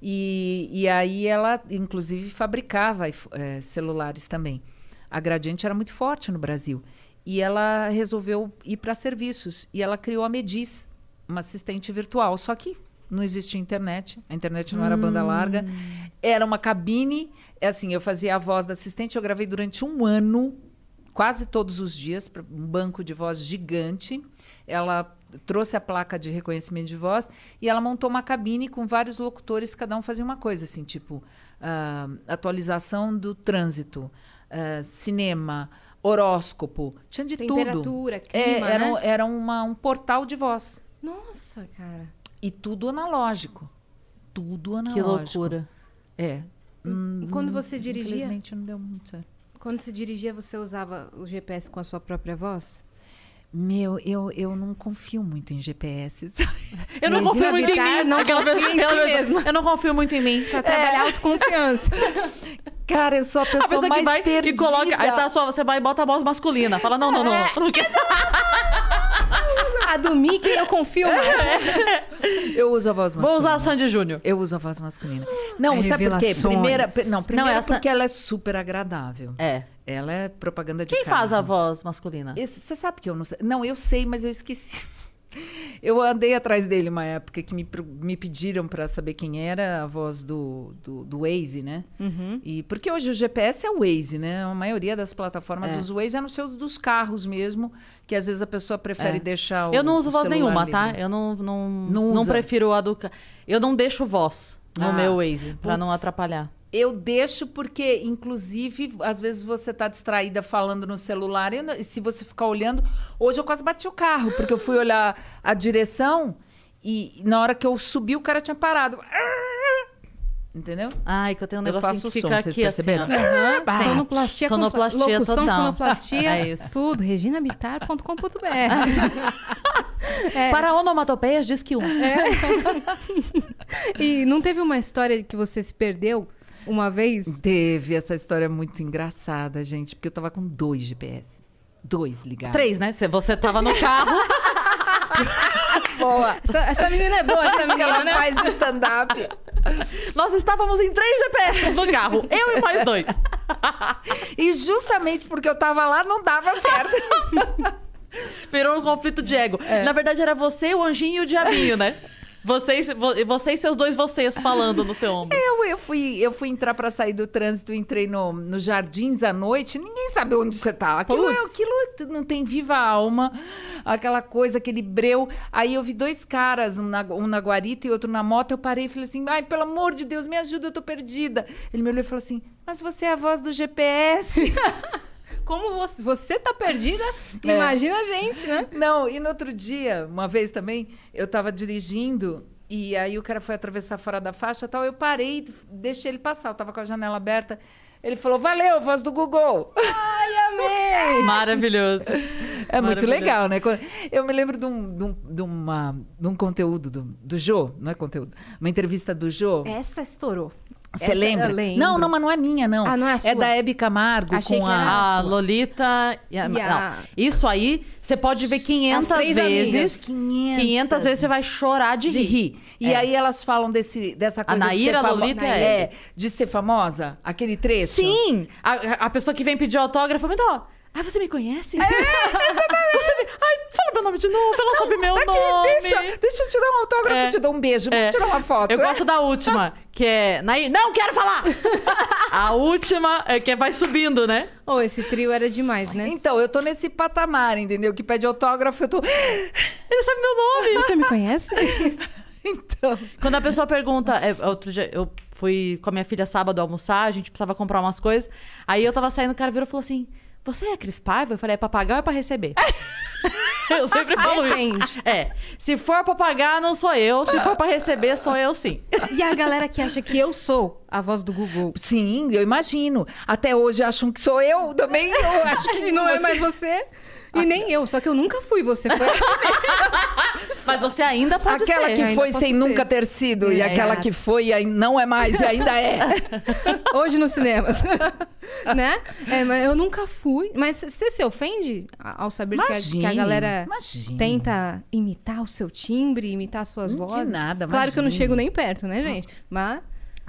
E, e aí ela, inclusive, fabricava eh, celulares também. A Gradiente era muito forte no Brasil. E ela resolveu ir para serviços. E ela criou a Medis, uma assistente virtual. Só que não existia internet. A internet não era banda larga. Era uma cabine. É assim, eu fazia a voz da assistente. Eu gravei durante um ano, quase todos os dias, para um banco de voz gigante. Ela trouxe a placa de reconhecimento de voz e ela montou uma cabine com vários locutores, cada um fazia uma coisa, assim, tipo ah, atualização do trânsito, ah, cinema, horóscopo, tinha de tudo. Temperatura, É, clima, era né? era uma, um portal de voz. Nossa, cara. E tudo analógico. Tudo Que analógico. loucura. É. Hum, quando você dirigia? Infelizmente não deu muito certo. Quando você dirigia, você usava o GPS com a sua própria voz? Meu, eu, eu não confio muito em GPS. Eu não Imagina confio muito em mim. não Aquela pessoa- em si mesma. Eu não confio muito em mim. Pra trabalhar autoconfiança. Cara, eu sou a pessoa, A pessoa que mais vai perdida. e coloca. Aí tá só, você vai e bota a voz masculina. Fala, não, não, não. não, não quero. A do Mickey eu confio mais. Eu uso a voz masculina. Vou usar a Sandy Júnior. Eu uso a voz masculina. Não, Ai, sabe por quê? Primeira, não, primeiro Não, essa- porque ela é super agradável. É. Ela é propaganda de Quem carro. faz a voz masculina? Você sabe que eu não sei. Não, eu sei, mas eu esqueci. Eu andei atrás dele uma época que me, me pediram para saber quem era a voz do, do, do Waze, né? Uhum. E porque hoje o GPS é o Waze, né? A maioria das plataformas É. usa o Waze é no seu dos carros mesmo, que às vezes a pessoa prefere É. deixar o Eu não uso voz nenhuma, livre. tá? Eu não, não, Não não, prefiro a do. Eu não deixo voz no Ah, meu Waze, pra não atrapalhar. Eu deixo porque, inclusive, às vezes você tá distraída falando no celular e não- e se você ficar olhando. Hoje eu quase bati o carro, porque eu fui olhar a direção e na hora que eu subi, o cara tinha parado. Entendeu? Ai, que eu tenho um faço que som, fica vocês aqui assim, perceberam? ó. Aham, Bah, sonoplastia, com- sonoplastia locução, total. sonoplastia, É isso. tudo. reginabitar.com.br. Para onomatopeias, diz que um. E não teve uma história que você se perdeu uma vez? Teve essa história muito engraçada, gente, porque eu tava com dois GPS. Dois ligados. Três, né? Se você tava no carro. Boa. Essa, essa menina é boa, essa menina, ela né? faz stand-up. Nós estávamos em três GPS no carro. Eu e mais dois. E justamente porque eu tava lá, não dava certo. Virou um conflito de ego. É. Na verdade, era você, o anjinho e o diabinho, né? Vocês, vo- você e seus dois vocês falando no seu ombro. Eu, eu, fui, eu fui entrar pra sair do trânsito, entrei no, no Jardins à noite, ninguém sabe onde você tá. Aquilo, é- aquilo não tem viva alma, aquela coisa, aquele breu. Aí eu vi dois caras, um na, um na guarita e outro na moto. Eu parei e falei assim: ai, pelo amor de Deus, me ajuda, eu tô perdida. Ele me olhou e falou assim: mas você é a voz do GPS. Como você, você tá perdida, É. imagina a gente, né? Não, e no outro dia, uma vez também, eu tava dirigindo e aí o cara foi atravessar fora da faixa e tal. Eu parei, deixei ele passar. Eu tava com a janela aberta. Ele falou: Valeu, voz do Google. Ai, amei! Maravilhoso. É muito Maravilhoso. legal, né? Eu me lembro de um, de um, de uma, de um conteúdo do, do Jô, não é conteúdo, uma entrevista do Jô. Essa estourou. Você lembra? Não, não, mas não é minha, não. Ah, não é a sua? É da Hebe Camargo Achei com que era a. A Lolita e a... E a- Não, isso aí, você pode ver 500 três vezes. amigas. 500. 500 vezes você vai chorar de, de rir. E É. aí elas falam desse, dessa coisa Naira, de ser famo- Lolita e a é, Hebe. de ser famosa, aquele trecho. Sim! A, a pessoa que vem pedir autógrafo, mas ó. Ah, você me conhece? É, Você me... Ai, meu nome de novo, ela sabe meu Tá aqui, nome. deixa, deixa eu te dar um autógrafo, É. te dou um beijo, É. vamos tirar uma foto. Eu gosto da última, que é. Nair, não quero falar! A última é que vai subindo, né? Oh, esse trio era demais, né? Então, eu tô nesse patamar, entendeu? Que pede autógrafo, eu tô... Ele sabe meu nome. Você me conhece? Então... Quando a pessoa pergunta, é, outro dia eu fui com a minha filha sábado almoçar, a gente precisava comprar umas coisas. Aí eu tava saindo, o cara virou e falou assim: Você é a Cris Paiva? Eu falei: É pra pagar ou é pra receber? eu sempre falo Depende. isso. É. Se for pra pagar, não sou eu. Se for pra receber, sou eu sim. E a galera que acha que eu sou a voz do Google. Sim, eu imagino. Até hoje acham que sou eu também. Eu acho que não é mais você. E nem eu, só que eu nunca fui, você foi. Mas você ainda pode Aquela ser. que ainda foi sem ser. nunca ter sido. E É. aquela que foi e aí não é mais e ainda é. Hoje nos cinemas. né? É, mas eu nunca fui. Mas você se ofende ao saber que a, que a Imagine, galera imagine. tenta imitar o seu timbre, imitar suas De vozes? nada, Claro que eu não imagine. chego nem perto, né, gente? Mas.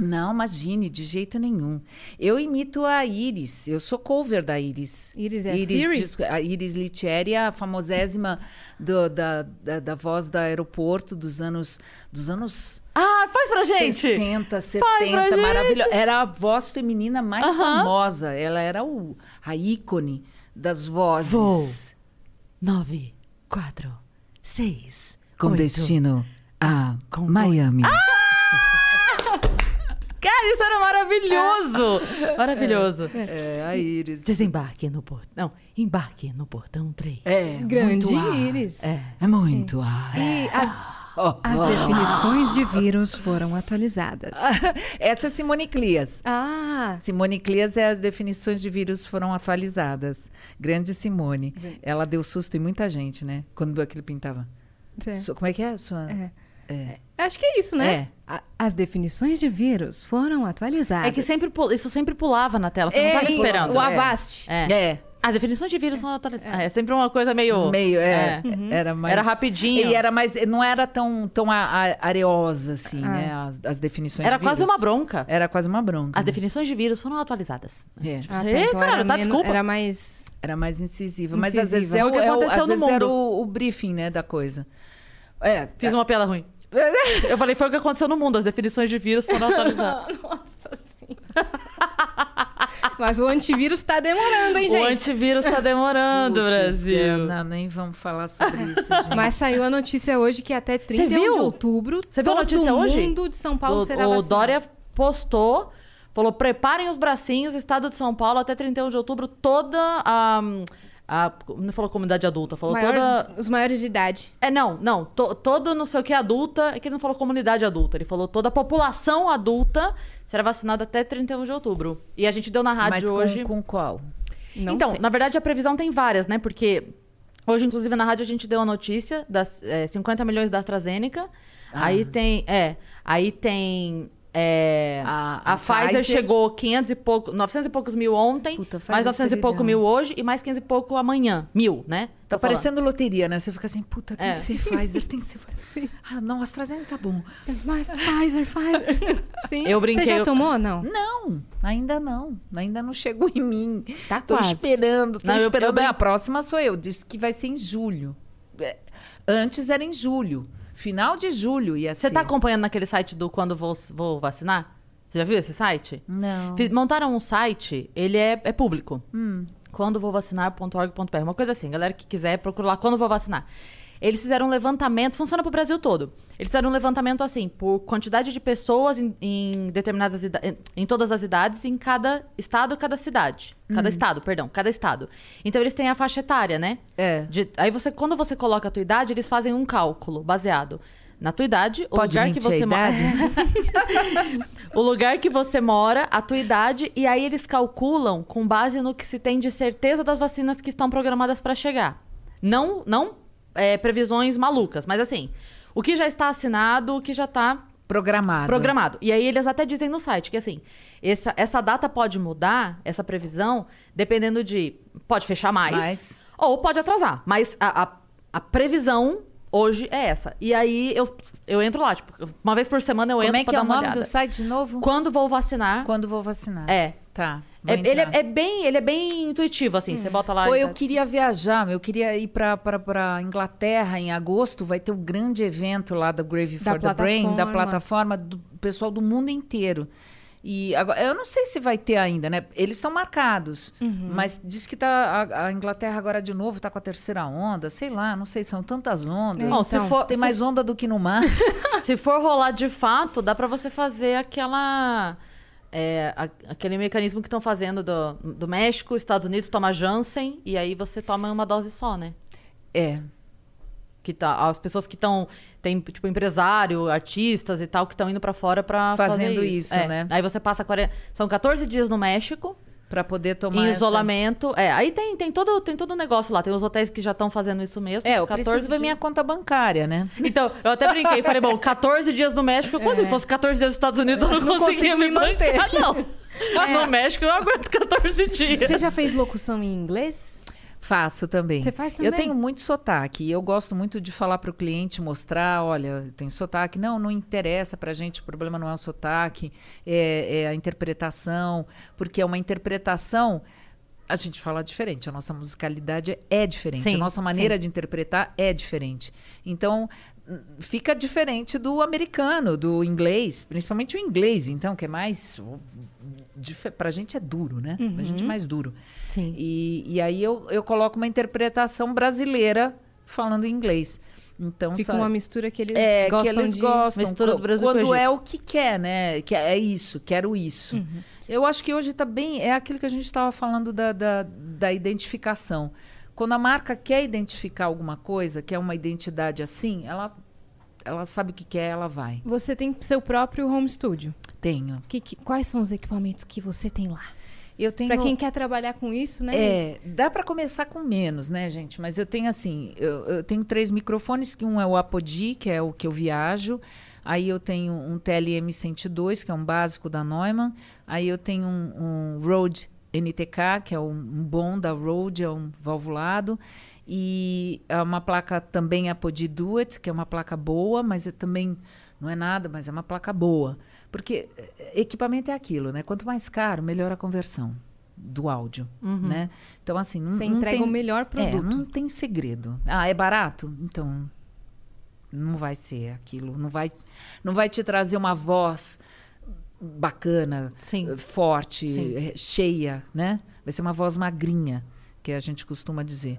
Não, imagine, de jeito nenhum. Eu imito a Iris. Eu sou cover da Iris. Iris é a Siri? diz- a Iris Litieri, a famosésima do- da, da, da voz do aeroporto dos anos... Dos anos Ah, faz pra gente! 60, pra 70, gente. maravilhosa. Era a voz feminina mais Aham. famosa. Ela era o, a ícone das vozes. Vou. Nove, quatro, seis. Com oito. destino a Com- Miami. Cara, isso era maravilhoso! Maravilhoso. É, a Iris. Desembarque no portão. Não, embarque no portão 3. É, Grande muito ar. Iris. É. É muito ar. E as, Oh, as oh. definições de vírus foram atualizadas. Essa é Simone Clias. Ah, Simone Clias é as definições de vírus foram atualizadas. Grande Simone. Ela deu susto em muita gente, né? Quando aquilo pintava. é. Como é que é? Sua... É. É. acho que é isso, né? É. A- As definições de vírus foram atualizadas. É que sempre isso sempre pulava na tela, você É, não tava e- esperando. O Avast. É. É. As definições de vírus são atualizadas. É. sempre uma coisa meio. Meio, é. É. Era mais. Era rapidinho. E era mais. Não era tão, tão a- a- areosa, assim, Ah. né? As, as definições Era de quase vírus. uma bronca. Era quase uma bronca. As né? definições de vírus foram atualizadas. É. Ah, tá, então cara, era tá, menos- desculpa. Era mais... Era mais incisiva. Mas às vezes, é o, que é aconteceu no vezes era mundo. o, o briefing, né, da coisa. É. Fiz uma piada ruim. Eu falei, foi o que aconteceu no mundo. As definições de vírus foram atualizadas. Nossa senhora. Mas o antivírus tá demorando, hein, o gente? antivírus tá demorando, Putz, Brasil. Não, nem vamos falar sobre isso, gente. Mas saiu a notícia hoje que até 31 viu? de outubro Você viu a todo notícia hoje? mundo de São Paulo Do- será o vacinado. Dória postou, falou: preparem os bracinhos, estado de São Paulo, até 31 de outubro, toda a, A, não falou comunidade adulta, falou Maior- toda. Os maiores de idade. É, não, não. to- todo não sei o que adulta. É que ele não falou comunidade adulta. Ele falou toda a população adulta será vacinada até 31 de outubro. E a gente deu na rádio Mas com, hoje. com qual? Não então, sei. na verdade, a previsão tem várias, né? Porque hoje, inclusive, na rádio a gente deu a notícia das é, 50 milhões da AstraZeneca. Ah. Aí tem. É. Aí tem. É, A- a, a Pfizer, Pfizer- chegou 500 e pouco, 900 e poucos mil ontem, Puta, mais a 900 e pouco mil hoje e mais 500 e pouco amanhã. Mil, né? Tá parecendo loteria, né? Você fica assim, puta, tem É. que ser Pfizer, tem que ser Pfizer. Ah, não, AstraZeneca tá bom. Vai, Pfizer, Pfizer. Sim. Eu brinquei, Você já eu- tomou? Não. Não, ainda não. Ainda não chegou em mim. Tá tô quase. esperando, tô Não, eu- esperando. eu brin- A próxima sou eu. Disse que vai ser em julho. É, Antes era em julho. Final de julho ia Você ser. tá acompanhando naquele site do Quando Vou, Vou Vacinar? Você já viu esse site? Não. Fiz- montaram um site, ele é, é público. Hum. Quando vou vacinar.org.br. Uma coisa assim, galera que quiser, procura lá quando vou vacinar. Eles fizeram um levantamento, funciona pro Brasil todo. Eles fizeram um levantamento assim, por quantidade de pessoas em, em determinadas em, em todas as idades, em cada estado, cada cidade. Cada estado, perdão, cada estado. Então eles têm a faixa etária, né? É. De- aí você, quando você coloca a tua idade, eles fazem um cálculo baseado na tua idade, o Pode lugar que você mora. idade? o lugar que você mora, a tua idade, e aí eles calculam com base no que se tem de certeza das vacinas que estão programadas para chegar. Não, não é, previsões malucas, mas assim, o que já está assinado, o que já está Programado. programado. E aí eles até dizem no site que assim, essa, essa data pode mudar, essa previsão, dependendo de. Pode fechar mais, Mais. ou pode atrasar. Mas a, a, a previsão hoje é essa. E aí eu, eu entro lá, tipo, uma vez por semana eu Como entro é que é o nome olhada. do site de novo? Quando vou vacinar. Quando vou vacinar. É. Tá. É, ele, é, é bem, ele é bem intuitivo, assim. Você bota lá. Pô, e eu tá- queria viajar, eu queria ir pra, pra, pra Inglaterra em agosto. Vai ter um grande evento lá da Grave Da for the Brain, da plataforma. plataforma do pessoal do mundo inteiro. E agora, eu não sei se vai ter ainda, né? Eles estão marcados, Uhum. mas diz que tá a, a Inglaterra agora de novo tá com a terceira onda, sei lá, não sei, são tantas ondas. É, Bom, se Então, for, Tem se- mais onda do que no mar. se for rolar de fato, dá pra você fazer aquela. É, a- aquele mecanismo que estão fazendo do, do México, Estados Unidos, toma Janssen, e aí você toma uma dose só, né? é. Que tá, as pessoas que estão. Tem, tipo, empresário, artistas e tal, que estão indo pra fora pra Fazendo fazer isso, É. né? Aí você passa. 40 São 14 dias no México. Pra poder tomar em essa- isolamento. É, aí tem, tem todo tem todo o negócio lá. Tem os hotéis que já estão fazendo isso mesmo. É, eu 14 preciso ver minha conta bancária, né? Então, eu até brinquei. Falei, bom, 14 dias no México. Como se fosse 14 dias nos Estados Unidos, eu não, não conseguia consigo me manter. bancar, não. No México, eu aguento 14 dias. Você já fez locução em inglês? Faço também. Você faz Eu também? tenho muito sotaque. e Eu gosto muito de falar para o cliente, mostrar, olha, eu tenho sotaque. Não, não interessa para a gente, o problema não é o sotaque, é, é a interpretação, porque é uma interpretação. A gente fala diferente, a nossa musicalidade é diferente, Sim, a nossa maneira de interpretar é diferente. Então, fica diferente do americano, do inglês, principalmente o inglês, então, que é mais. Para a gente é duro, né? A gente é mais duro. Sim. E, e aí eu, eu coloco uma interpretação brasileira falando inglês. Então, Fica sabe? uma mistura que eles é, gostam que eles de... gostam. mistura do Brasil quando é o que quer, né? Que é isso, quero isso. Uhum. Eu acho que hoje tá bem. É aquilo que a gente estava falando da, da, da identificação. Quando a marca quer identificar alguma coisa, quer uma identidade assim, ela, ela sabe o que quer, ela vai. Você tem seu próprio home studio. Tenho. Que- que- quais são os equipamentos que você tem lá? Eu tenho. Pra quem quer trabalhar com isso, né? É, dá para começar com menos, né, gente? Mas eu tenho assim, eu, eu tenho três microfones, que um é o Apodi, que é o que eu viajo. Aí eu tenho um TLM 102, que é um básico da Neumann. Aí eu tenho um, um Rode NTK, que é um, bom da Rode, é um valvulado. E é uma placa também Apodi Duet, que é uma placa boa, mas é também não é nada, mas é uma placa boa. Porque eh, equipamento é aquilo, né? Quanto mais caro, melhor a conversão do áudio, né? Então assim, não, Você não entrega tem, o melhor é, produto. não tem segredo. Ah, é barato? Então não vai ser aquilo, não vai não vai te trazer uma voz bacana, Sim. eh, forte, Sim. eh, cheia, né? Vai ser uma voz magrinha, que a gente costuma dizer.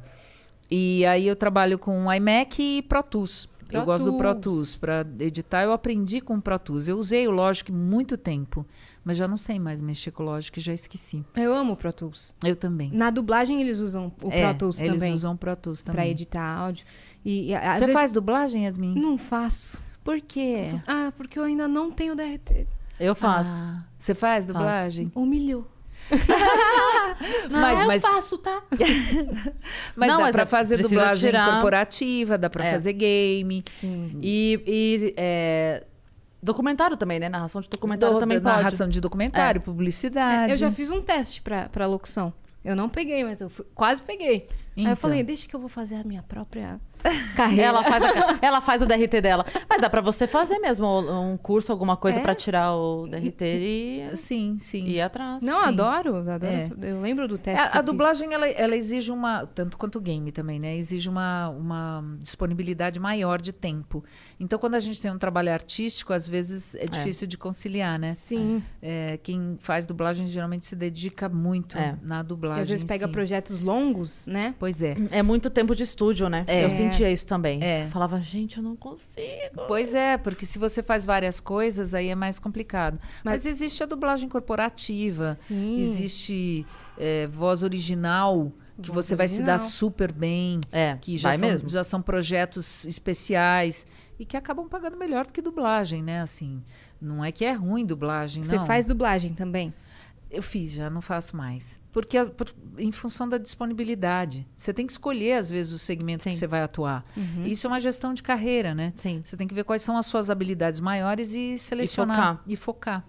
E aí eu trabalho com iMac e Pro Tools. Eu Pro gosto do Pro Tools. Para editar, eu aprendi com o Pro Tools. Eu usei o Logic muito tempo, mas já não sei mais mexer com o Logic, já esqueci. Eu amo o Pro Tools. Eu também. Na dublagem eles usam o É, Pro Tools eles também. usam o Pro Tools Pra também. editar áudio. E, e Você vezes- faz dublagem, Yasmin? Não faço. Por quê? Ah, porque eu ainda não tenho DRT. Eu faço. Ah, você faz dublagem? Humilhou. Mas, ah, mas, eu faço, tá? mas Não, dá mas pra é- fazer dublagem tirar- corporativa, dá pra É. fazer game. Sim. E, e, é, documentário também, né? Narração de documentário Do- também pode. narração de documentário, publicidade. É, eu já fiz um teste pra, pra locução. Eu não peguei, mas eu fui- quase peguei. Aí eu Então. falei, deixa que eu vou fazer a minha própria carreira. Ela faz, a- ela faz o DRT dela. Mas dá pra você fazer mesmo um curso, alguma coisa É? pra tirar o DRT e Sim, sim. e ir atrás. Não, Sim. adoro, adoro. É. Eu lembro do É, teste. que a fiz. dublagem, ela, ela exige uma, tanto quanto o game também, né? Exige uma, uma disponibilidade maior de tempo. Então, quando a gente tem um trabalho artístico, às vezes é difícil de conciliar, né? Sim. É, quem faz dublagem geralmente se dedica muito É. na E dublagem. às vezes pega si. projetos longos, né? Pois é. É muito tempo de estúdio, né? É. Eu sentia isso também. É. Eu falava, gente, eu não consigo. Pois é, porque se você faz várias coisas, aí é mais complicado. Mas, Mas- existe a dublagem corporativa, Sim. existe é, voz original, que Voz você vai se dar super bem. É, que já são, mesmo. já são projetos especiais e que acabam pagando melhor do que dublagem, né? Assim, não é que é ruim dublagem, Você não. faz dublagem também. Eu fiz, já não faço mais. Porque as- por- em função da disponibilidade. Você tem que escolher, às vezes, o segmento que Sim. você vai atuar. Isso é uma gestão de carreira, né? Sim. Você tem que ver quais são as suas habilidades maiores e selecionar. E focar.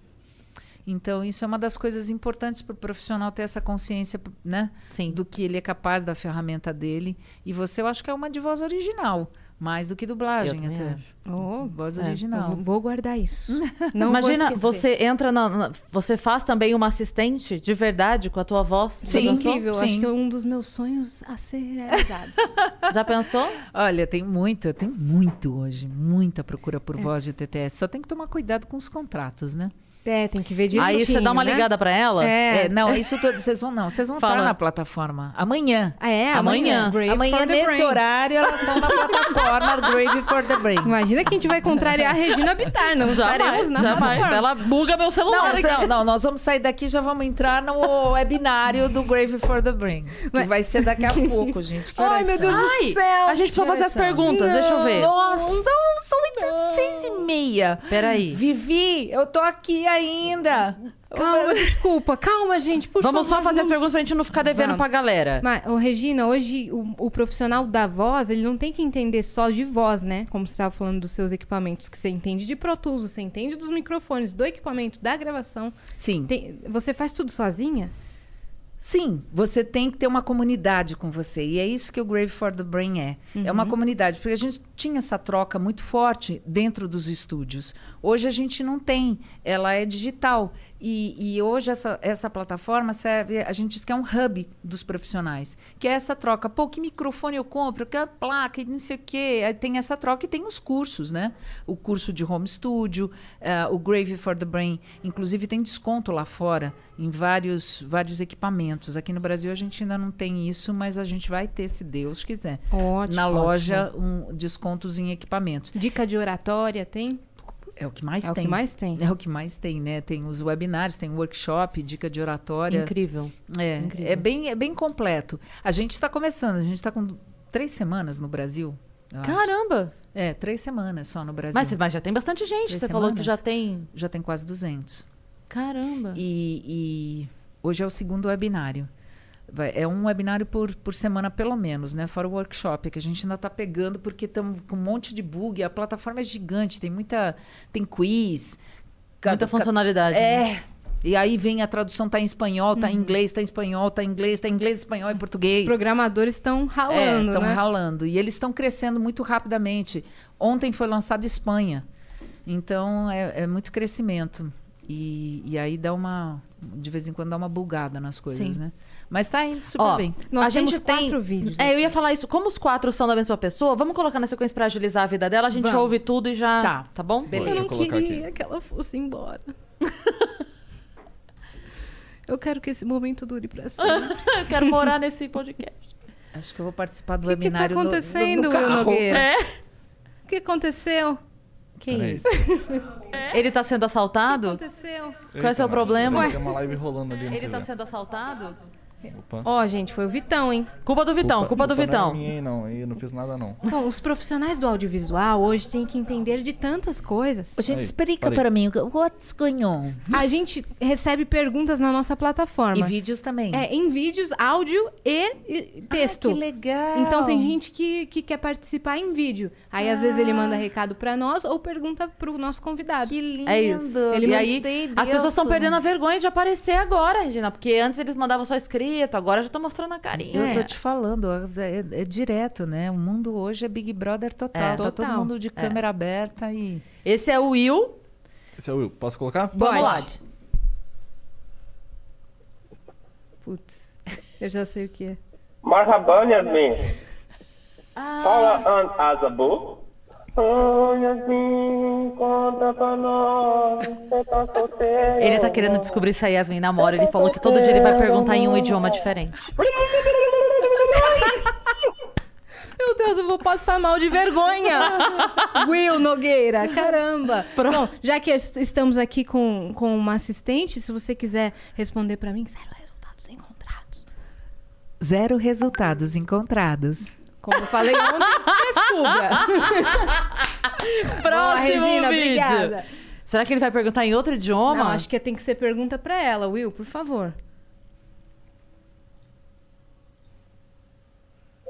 Então, isso é uma das coisas importantes para o profissional ter essa consciência, né? Sim. Do que ele é capaz da ferramenta dele. E você, eu acho que é uma de voz original. Mais do que Eu dublagem, também até. acho. Oh, Voz É. eu original. vou- vou guardar isso. Não Imagina, você entra na, na- Você faz também uma assistente de verdade com a tua voz? Sim. Incrível, Sim. acho que é um dos meus sonhos a ser realizado. Já pensou? Olha, tem muito, tem muito hoje, muita procura por voz de TTS. Só tem que tomar cuidado com os contratos, né? É, tem que ver direitinho, Aí você dá uma né? ligada pra ela? É. É, não, isso tudo, vocês vão não, vocês vão Fala. estar na plataforma amanhã. Ah, é, Amanhã. amanhã. Amanhã nesse brain. horário elas estão na plataforma Grave for the Brain. Imagina que a gente vai contrariar a Regina Bittar. Não estaremos na jamais. plataforma. Ela buga meu celular. Não, aqui. não, não, nós vamos sair daqui e já vamos entrar no webinário do Grave for the Brain. Que Mas- vai ser daqui a pouco, gente. Que Ai, meu? Deus do Ai, céu. a gente precisa fazer as perguntas, deixa eu ver. Nossa, são, são seis e meia. Peraí. Vivi, eu tô aqui ainda. Calma, desculpa. Calma, gente, por Vamos favor. só fazer as não- perguntas pra gente não ficar devendo Vamos. pra galera. Mas, ô, Regina, hoje o, o profissional da voz, ele não tem que entender só de voz, né? Como você estava falando dos seus equipamentos, que você entende de Pro Tools, você entende dos microfones, do equipamento, da gravação. Sim. Tem- você faz tudo sozinha? Sim, você tem que ter uma comunidade com você. E é isso que o Grave for the Brain é. É uma comunidade. Porque a gente tinha essa troca muito forte dentro dos estúdios. Hoje a gente não tem. Ela é digital. E, e hoje essa, essa plataforma serve. A gente diz que é um hub dos profissionais. Que é essa troca. Pô, que microfone eu compro? Que placa? E não sei o quê. Aí tem essa troca e tem os cursos, né? O curso de home studio, eh, o Grave for the Brain. Inclusive tem desconto lá fora em vários, vários equipamentos. Aqui no Brasil a gente ainda não tem isso, mas a gente vai ter, se Deus quiser. Ótimo. Na loja, um, descontos em equipamentos. Dica de oratória tem? É o que mais é tem. o que mais tem. É o que mais tem, né? Tem os webinários, tem o workshop, dica de oratória. Incrível. É, Incrível. é bem, é bem completo. A gente está começando, a gente está com três semanas no Brasil. eu acho. Caramba! É, três semanas só no Brasil. Mas, mas já tem bastante gente. Três Você falou que semanas. já tem. Já tem quase 200. Caramba. E, e hoje é o segundo webinário. Vai- é um webinário por, por semana, pelo menos, né? Fora o workshop, que a gente ainda está pegando, porque estamos com um monte de bug. A plataforma é gigante, tem muita. Tem quiz. Muita funcionalidade. né? É. E aí vem a tradução, tá em espanhol, tá em inglês, tá em espanhol, tá em inglês, tá em inglês, espanhol e português. Os programadores estão ralando, Estão né? ralando. E eles estão crescendo muito rapidamente. Ontem foi lançado Espanha. Então é, é muito crescimento. E, e aí dá uma. De vez em quando dá uma bugada nas coisas, Sim. né? Mas tá indo super Ó, bem. Nós a temos gente tem quatro vídeos É, eu ia falar isso. Como os quatro são da mesma pessoa, vamos colocar na sequência pra agilizar a vida dela. A gente Vamos. ouve tudo e já. Tá. Tá bom? Beleza. Eu não queria aqui. que ela fosse embora. eu quero que esse momento dure pra sempre. Eu quero morar nesse podcast. Acho que eu vou participar do O que que tá webinário no- no- acontecendo, no, Will carro. Nogueira? É. O que aconteceu? Que Peraí. isso? Ele tá sendo O assaltado? que aconteceu? Qual é o seu problema? Tem uma live rolando ali. Ele tá sendo assaltado? Opa. Ó, gente, foi o Vitão, hein? Culpa do Vitão, culpa, do Não é Vitão. minha, hein, não. Eu não fiz nada, não. Bom, os profissionais do audiovisual hoje têm que entender de tantas coisas. Ô, Gente, Aí, explica para mim, what's going on? A gente recebe perguntas na nossa plataforma. E vídeos também. É, em vídeos, áudio e, e texto. Ah, que legal. Então tem gente que, que quer participar em vídeo. Aí às vezes ele manda recado pra nós ou pergunta pro nosso convidado. Que lindo. É isso. Ele e aí, as pessoas estão perdendo a vergonha de aparecer agora, Regina. Porque antes eles mandavam só escrito, agora já estão mostrando a carinha. É. Eu tô te falando, é, é direto, né? O mundo hoje é Big Brother total. É. Tá todo Total. mundo de câmera aberta e. Esse é o Will. Esse é o Will. Posso colocar? Vamos lá. Pode. Putz, eu já sei o que é. Marhaban, Yasmin. Fala an Azabu. Yasmin, conta pra nós. Você tá solteiro. Ele tá querendo descobrir se a Yasmin namora. Ele falou que todo dia ele vai perguntar em um idioma diferente. Meu Deus, eu vou passar mal de vergonha. Will Nogueira, caramba. Bom, já que est- estamos aqui com, com uma assistente, se você quiser responder pra mim, zero resultados encontrados. Zero resultados encontrados. Como eu falei ontem, descubra. Boa, Próximo Regina, vídeo. obrigada. Será que ele vai perguntar em outro idioma? Não, acho que tem que ser pergunta pra ela, Will, por favor.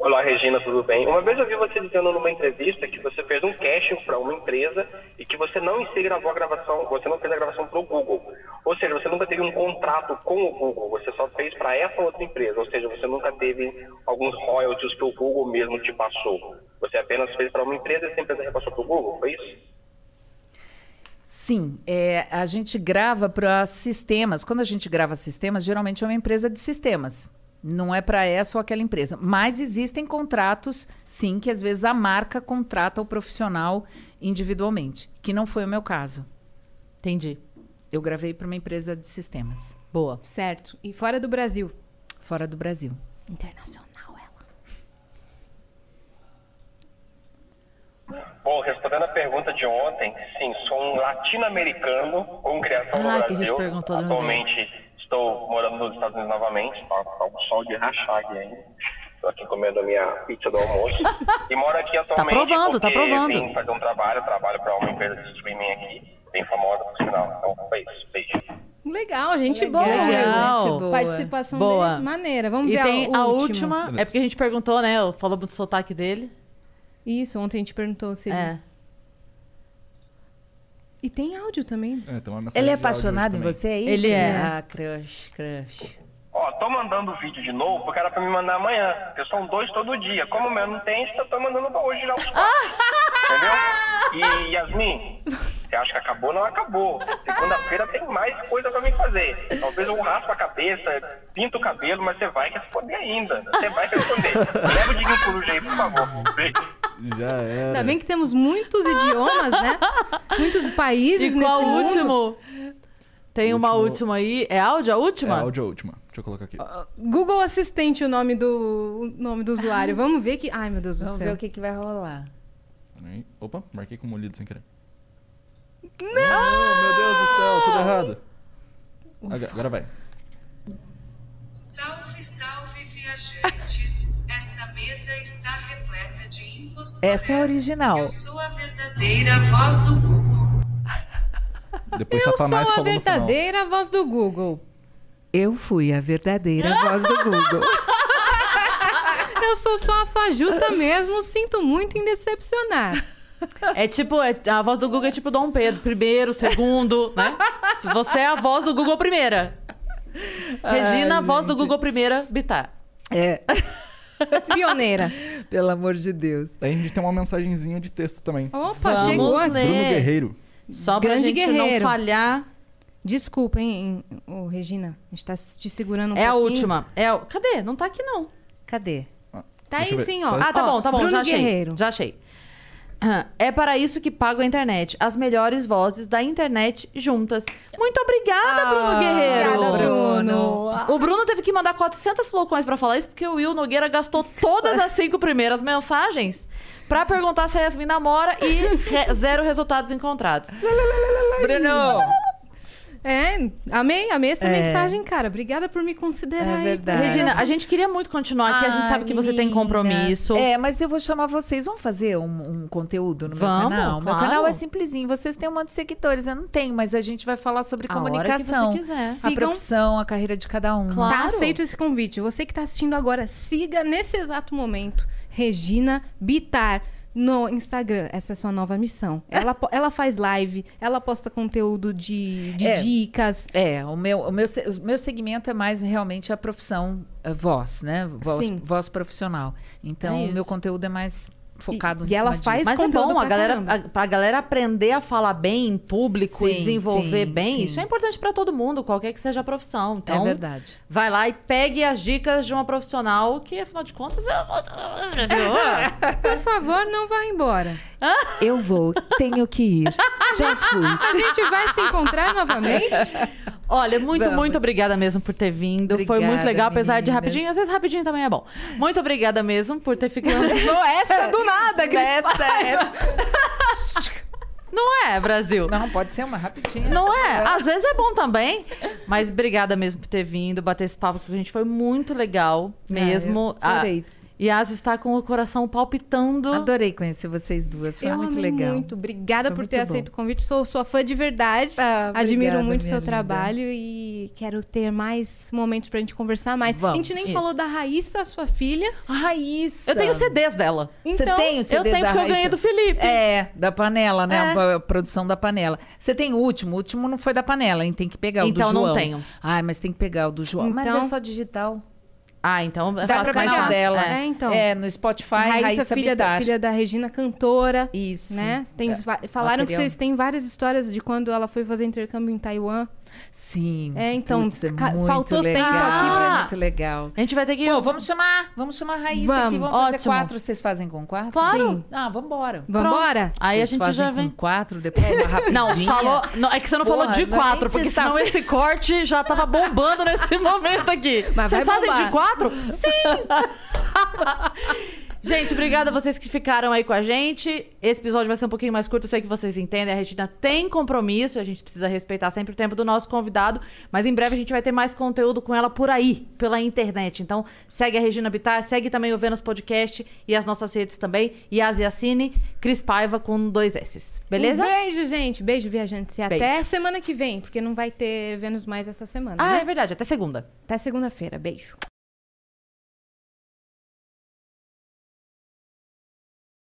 Olá, Regina, tudo bem? Uma vez eu vi você dizendo numa entrevista que você fez um casting para uma empresa e que você não si gravou a gravação, você não fez a gravação para o Google. Ou seja, você nunca teve um contrato com o Google, você só fez para essa outra empresa. Ou seja, você nunca teve alguns royalties que o Google mesmo te passou. Você apenas fez para uma empresa e essa empresa repassou para o Google, foi isso? Sim, é, a gente grava para sistemas. Quando a gente grava sistemas, geralmente é uma empresa de sistemas. Não é para essa ou aquela empresa. Mas existem contratos, sim, que às vezes a marca contrata o profissional individualmente, que não foi o meu caso. Entendi. Eu gravei para uma empresa de sistemas, Boa. Certo. E fora do Brasil? fora do Brasil. Internacional, ela. Bom, respondendo a pergunta de ontem, sim, sou um latino-americano com criação no Ah, que a gente Brasil. perguntou Atualmente estou morando nos Estados Unidos novamente, tá, tá um sol de rachar aqui ainda. Estou aqui comendo a minha pizza do almoço. e moro aqui atualmente provando, tá provando. vim fazer um trabalho, trabalho para uma empresa de streaming aqui, bem famosa por sinal. Então, foi isso. Beijo. Legal, gente Legal, boa. Legal. gente boa. Participação Boa. dele, maneira. Vamos E ver tem a última. última. Beleza. É porque a gente perguntou, né? Falou do sotaque dele. Isso, ontem a gente perguntou se ele... É. E tem áudio também. É, tem Ele é apaixonado em você, é isso? Ele é. Ah, crush, crush. Ó, tô mandando o vídeo de novo porque era pra me mandar amanhã. Porque são dois todo dia. Como o meu não tem, eu tô mandando pra hoje já os quatro. Entendeu? E Yasmin, você acha que acabou? Não acabou. Segunda-feira tem mais coisa pra mim fazer. Talvez eu raspo a cabeça, pinto o cabelo, mas você vai responder ainda. Você vai responder. Leva o Diguinho Coruja aí, por favor. Beijo. Já era. Ainda bem que temos muitos idiomas, né? Muitos países E qual o mundo. último? Tem uma Último. última aí. É áudio a É última? áudio a última. Deixa eu colocar aqui. Google Assistente o nome do, o nome do usuário. Vamos ver que... Ai, meu Deus do Vamos céu. ver o que, que vai rolar. Opa, marquei como lido sem querer. Não! meu Deus do céu, tudo errado. Agora, agora vai. Salve, salve, viajantes. Essa mesa está repleta de impostores. Essa é a original. Eu sou a verdadeira voz do Google. Depois Eu sou Satanás a verdadeira voz do Google. Eu fui a verdadeira voz do Google. Eu sou só a fajuta mesmo, sinto muito em decepcionar. É tipo, é- a voz do Google é tipo Dom Pedro, primeiro, segundo, né? Você é a voz do Google primeira. Regina, a voz do Google primeira, Bitar. É, Pioneira. pelo amor de Deus. Aí a gente tem uma mensagenzinha de texto também. Opa, Vamos chegou aqui. Bruno Guerreiro. Só pra Grande gente guerreiro. não falhar. Desculpa, hein, ô, Regina. A gente tá te segurando um é a pouquinho. última. É a... Cadê? Não tá aqui, não. Cadê? Tá Deixa aí ver. sim, ó. Tá aí? Ah, tá Ó, bom, tá bom. Bruno já achei. Guerreiro. Já achei. É para isso que pago a internet. As melhores vozes da internet juntas. Muito obrigada, Ah, Bruno Guerreiro. Obrigada, Bruno. O Bruno teve que mandar 400 flocões pra falar isso porque o Will Nogueira gastou todas as cinco primeiras mensagens pra perguntar se a Yasmin namora e re- zero resultados encontrados. Bruno! É, amei, amei essa É. mensagem, cara. Obrigada por me considerar. É aí. verdade. Regina, a gente queria muito continuar aqui. a gente Ai, sabe que você tem compromisso. É, mas eu vou chamar vocês. Vamos fazer um, um conteúdo no Vamos, meu canal? Meu claro. canal é simplesinho. Vocês têm um monte de seguidores. Eu não tenho, mas a gente vai falar sobre A hora que comunicação. você quiser. A profissão, a carreira de cada um. Claro. Tá aceito esse convite. Você que tá assistindo agora, siga nesse exato momento Regina Bitar no Instagram. Essa é sua nova missão. Ela, ela faz live, ela posta conteúdo de, de É. dicas. É, o meu, o, meu, o meu segmento é mais realmente a profissão a voz, né? Voz, Sim. voz profissional. Então, É o meu conteúdo é mais focado E- em e ela faz disso. Mas é bom a pra galera, caramba. a, pra galera aprender a falar bem em público e Sim, desenvolver sim, bem. sim. Isso é importante pra todo mundo, qualquer que seja a profissão. Então, É verdade. vai lá e pegue as dicas de uma profissional que, afinal de contas, é o Brasil. Por favor, não vá embora. Eu vou, tenho que ir. Já fui. A gente vai se encontrar novamente. Olha, muito, Vamos. muito obrigada mesmo por ter vindo. Foi muito Obrigada, legal, apesar de meninas. rapidinho. Às vezes rapidinho também é bom. Muito obrigada mesmo por ter ficado. Sou essa do nada, Cris. Essa é... Não é, Brasil? Não, pode ser uma rapidinha. Não é? Às vezes é bom também. Mas obrigada mesmo por ter vindo, bater esse papo com a gente. Foi muito legal mesmo. Ah, eu adorei. A Yas está com o coração palpitando. Adorei conhecer vocês duas. Foi Eu muito amei legal. muito. Obrigada Foi por muito ter bom. aceito o convite. Sou sua fã de verdade. Ah, Admiro obrigada, muito minha seu linda. trabalho e quero ter mais momentos pra gente conversar mais. Vamos, a gente nem isso. falou da Raíssa, sua filha. A Raíssa. Eu tenho CDs dela. Você Então, tem o CD eu tenho da porque eu ganhei do Felipe. É, da panela, né? É. A produção da panela. Você tem o último. O último não foi da panela, hein? Tem que pegar o Então do não João. tenho. Ai, mas tem que pegar o do João. mas Então- é só digital. Ah, então Dá fácil pra pegar. fácil. dela. É. Então. É, no Spotify, Raíssa, Raíssa, filha, da, filha da Regina, cantora. Isso. Né? Tem, É, fa- falaram que vocês têm várias histórias de quando ela foi fazer intercâmbio em Taiwan. Sim. É, então, Putz, é faltou tempo legal. aqui pra- Muito legal. A gente vai ter que. Pô, vamos chamar. Vamos chamar a Raíssa Vamos, aqui. Vamos fazer ótimo. quatro. Vocês fazem com quatro? Claro. Sim. Ah, vambora. Vambora? Aí a Vocês gente fazem já com vem. quatro, depois uma rapidinha. Não, falou. Não, é que você não falou Porra, de não é quatro, porque senão esse corte já tava bombando nesse momento aqui. Mas Vocês fazem bombar. de quatro? Sim! Gente, obrigada a vocês que ficaram aí com a gente. Esse episódio vai ser um pouquinho mais curto, eu sei que vocês entendem. A Regina tem compromisso, a gente precisa respeitar sempre o tempo do nosso convidado. Mas em breve a gente vai ter mais conteúdo com ela por aí, pela internet. Então segue a Regina Bittar, segue também o Vênus Podcast e as nossas redes também. Yas Yassine, Cris Paiva com dois S's. Beleza? Um beijo, gente. Beijo, viajantes. E Beijo. até semana que vem, porque não vai ter Vênus mais essa semana, Ah, né? é verdade, até segunda. Até segunda-feira. Beijo.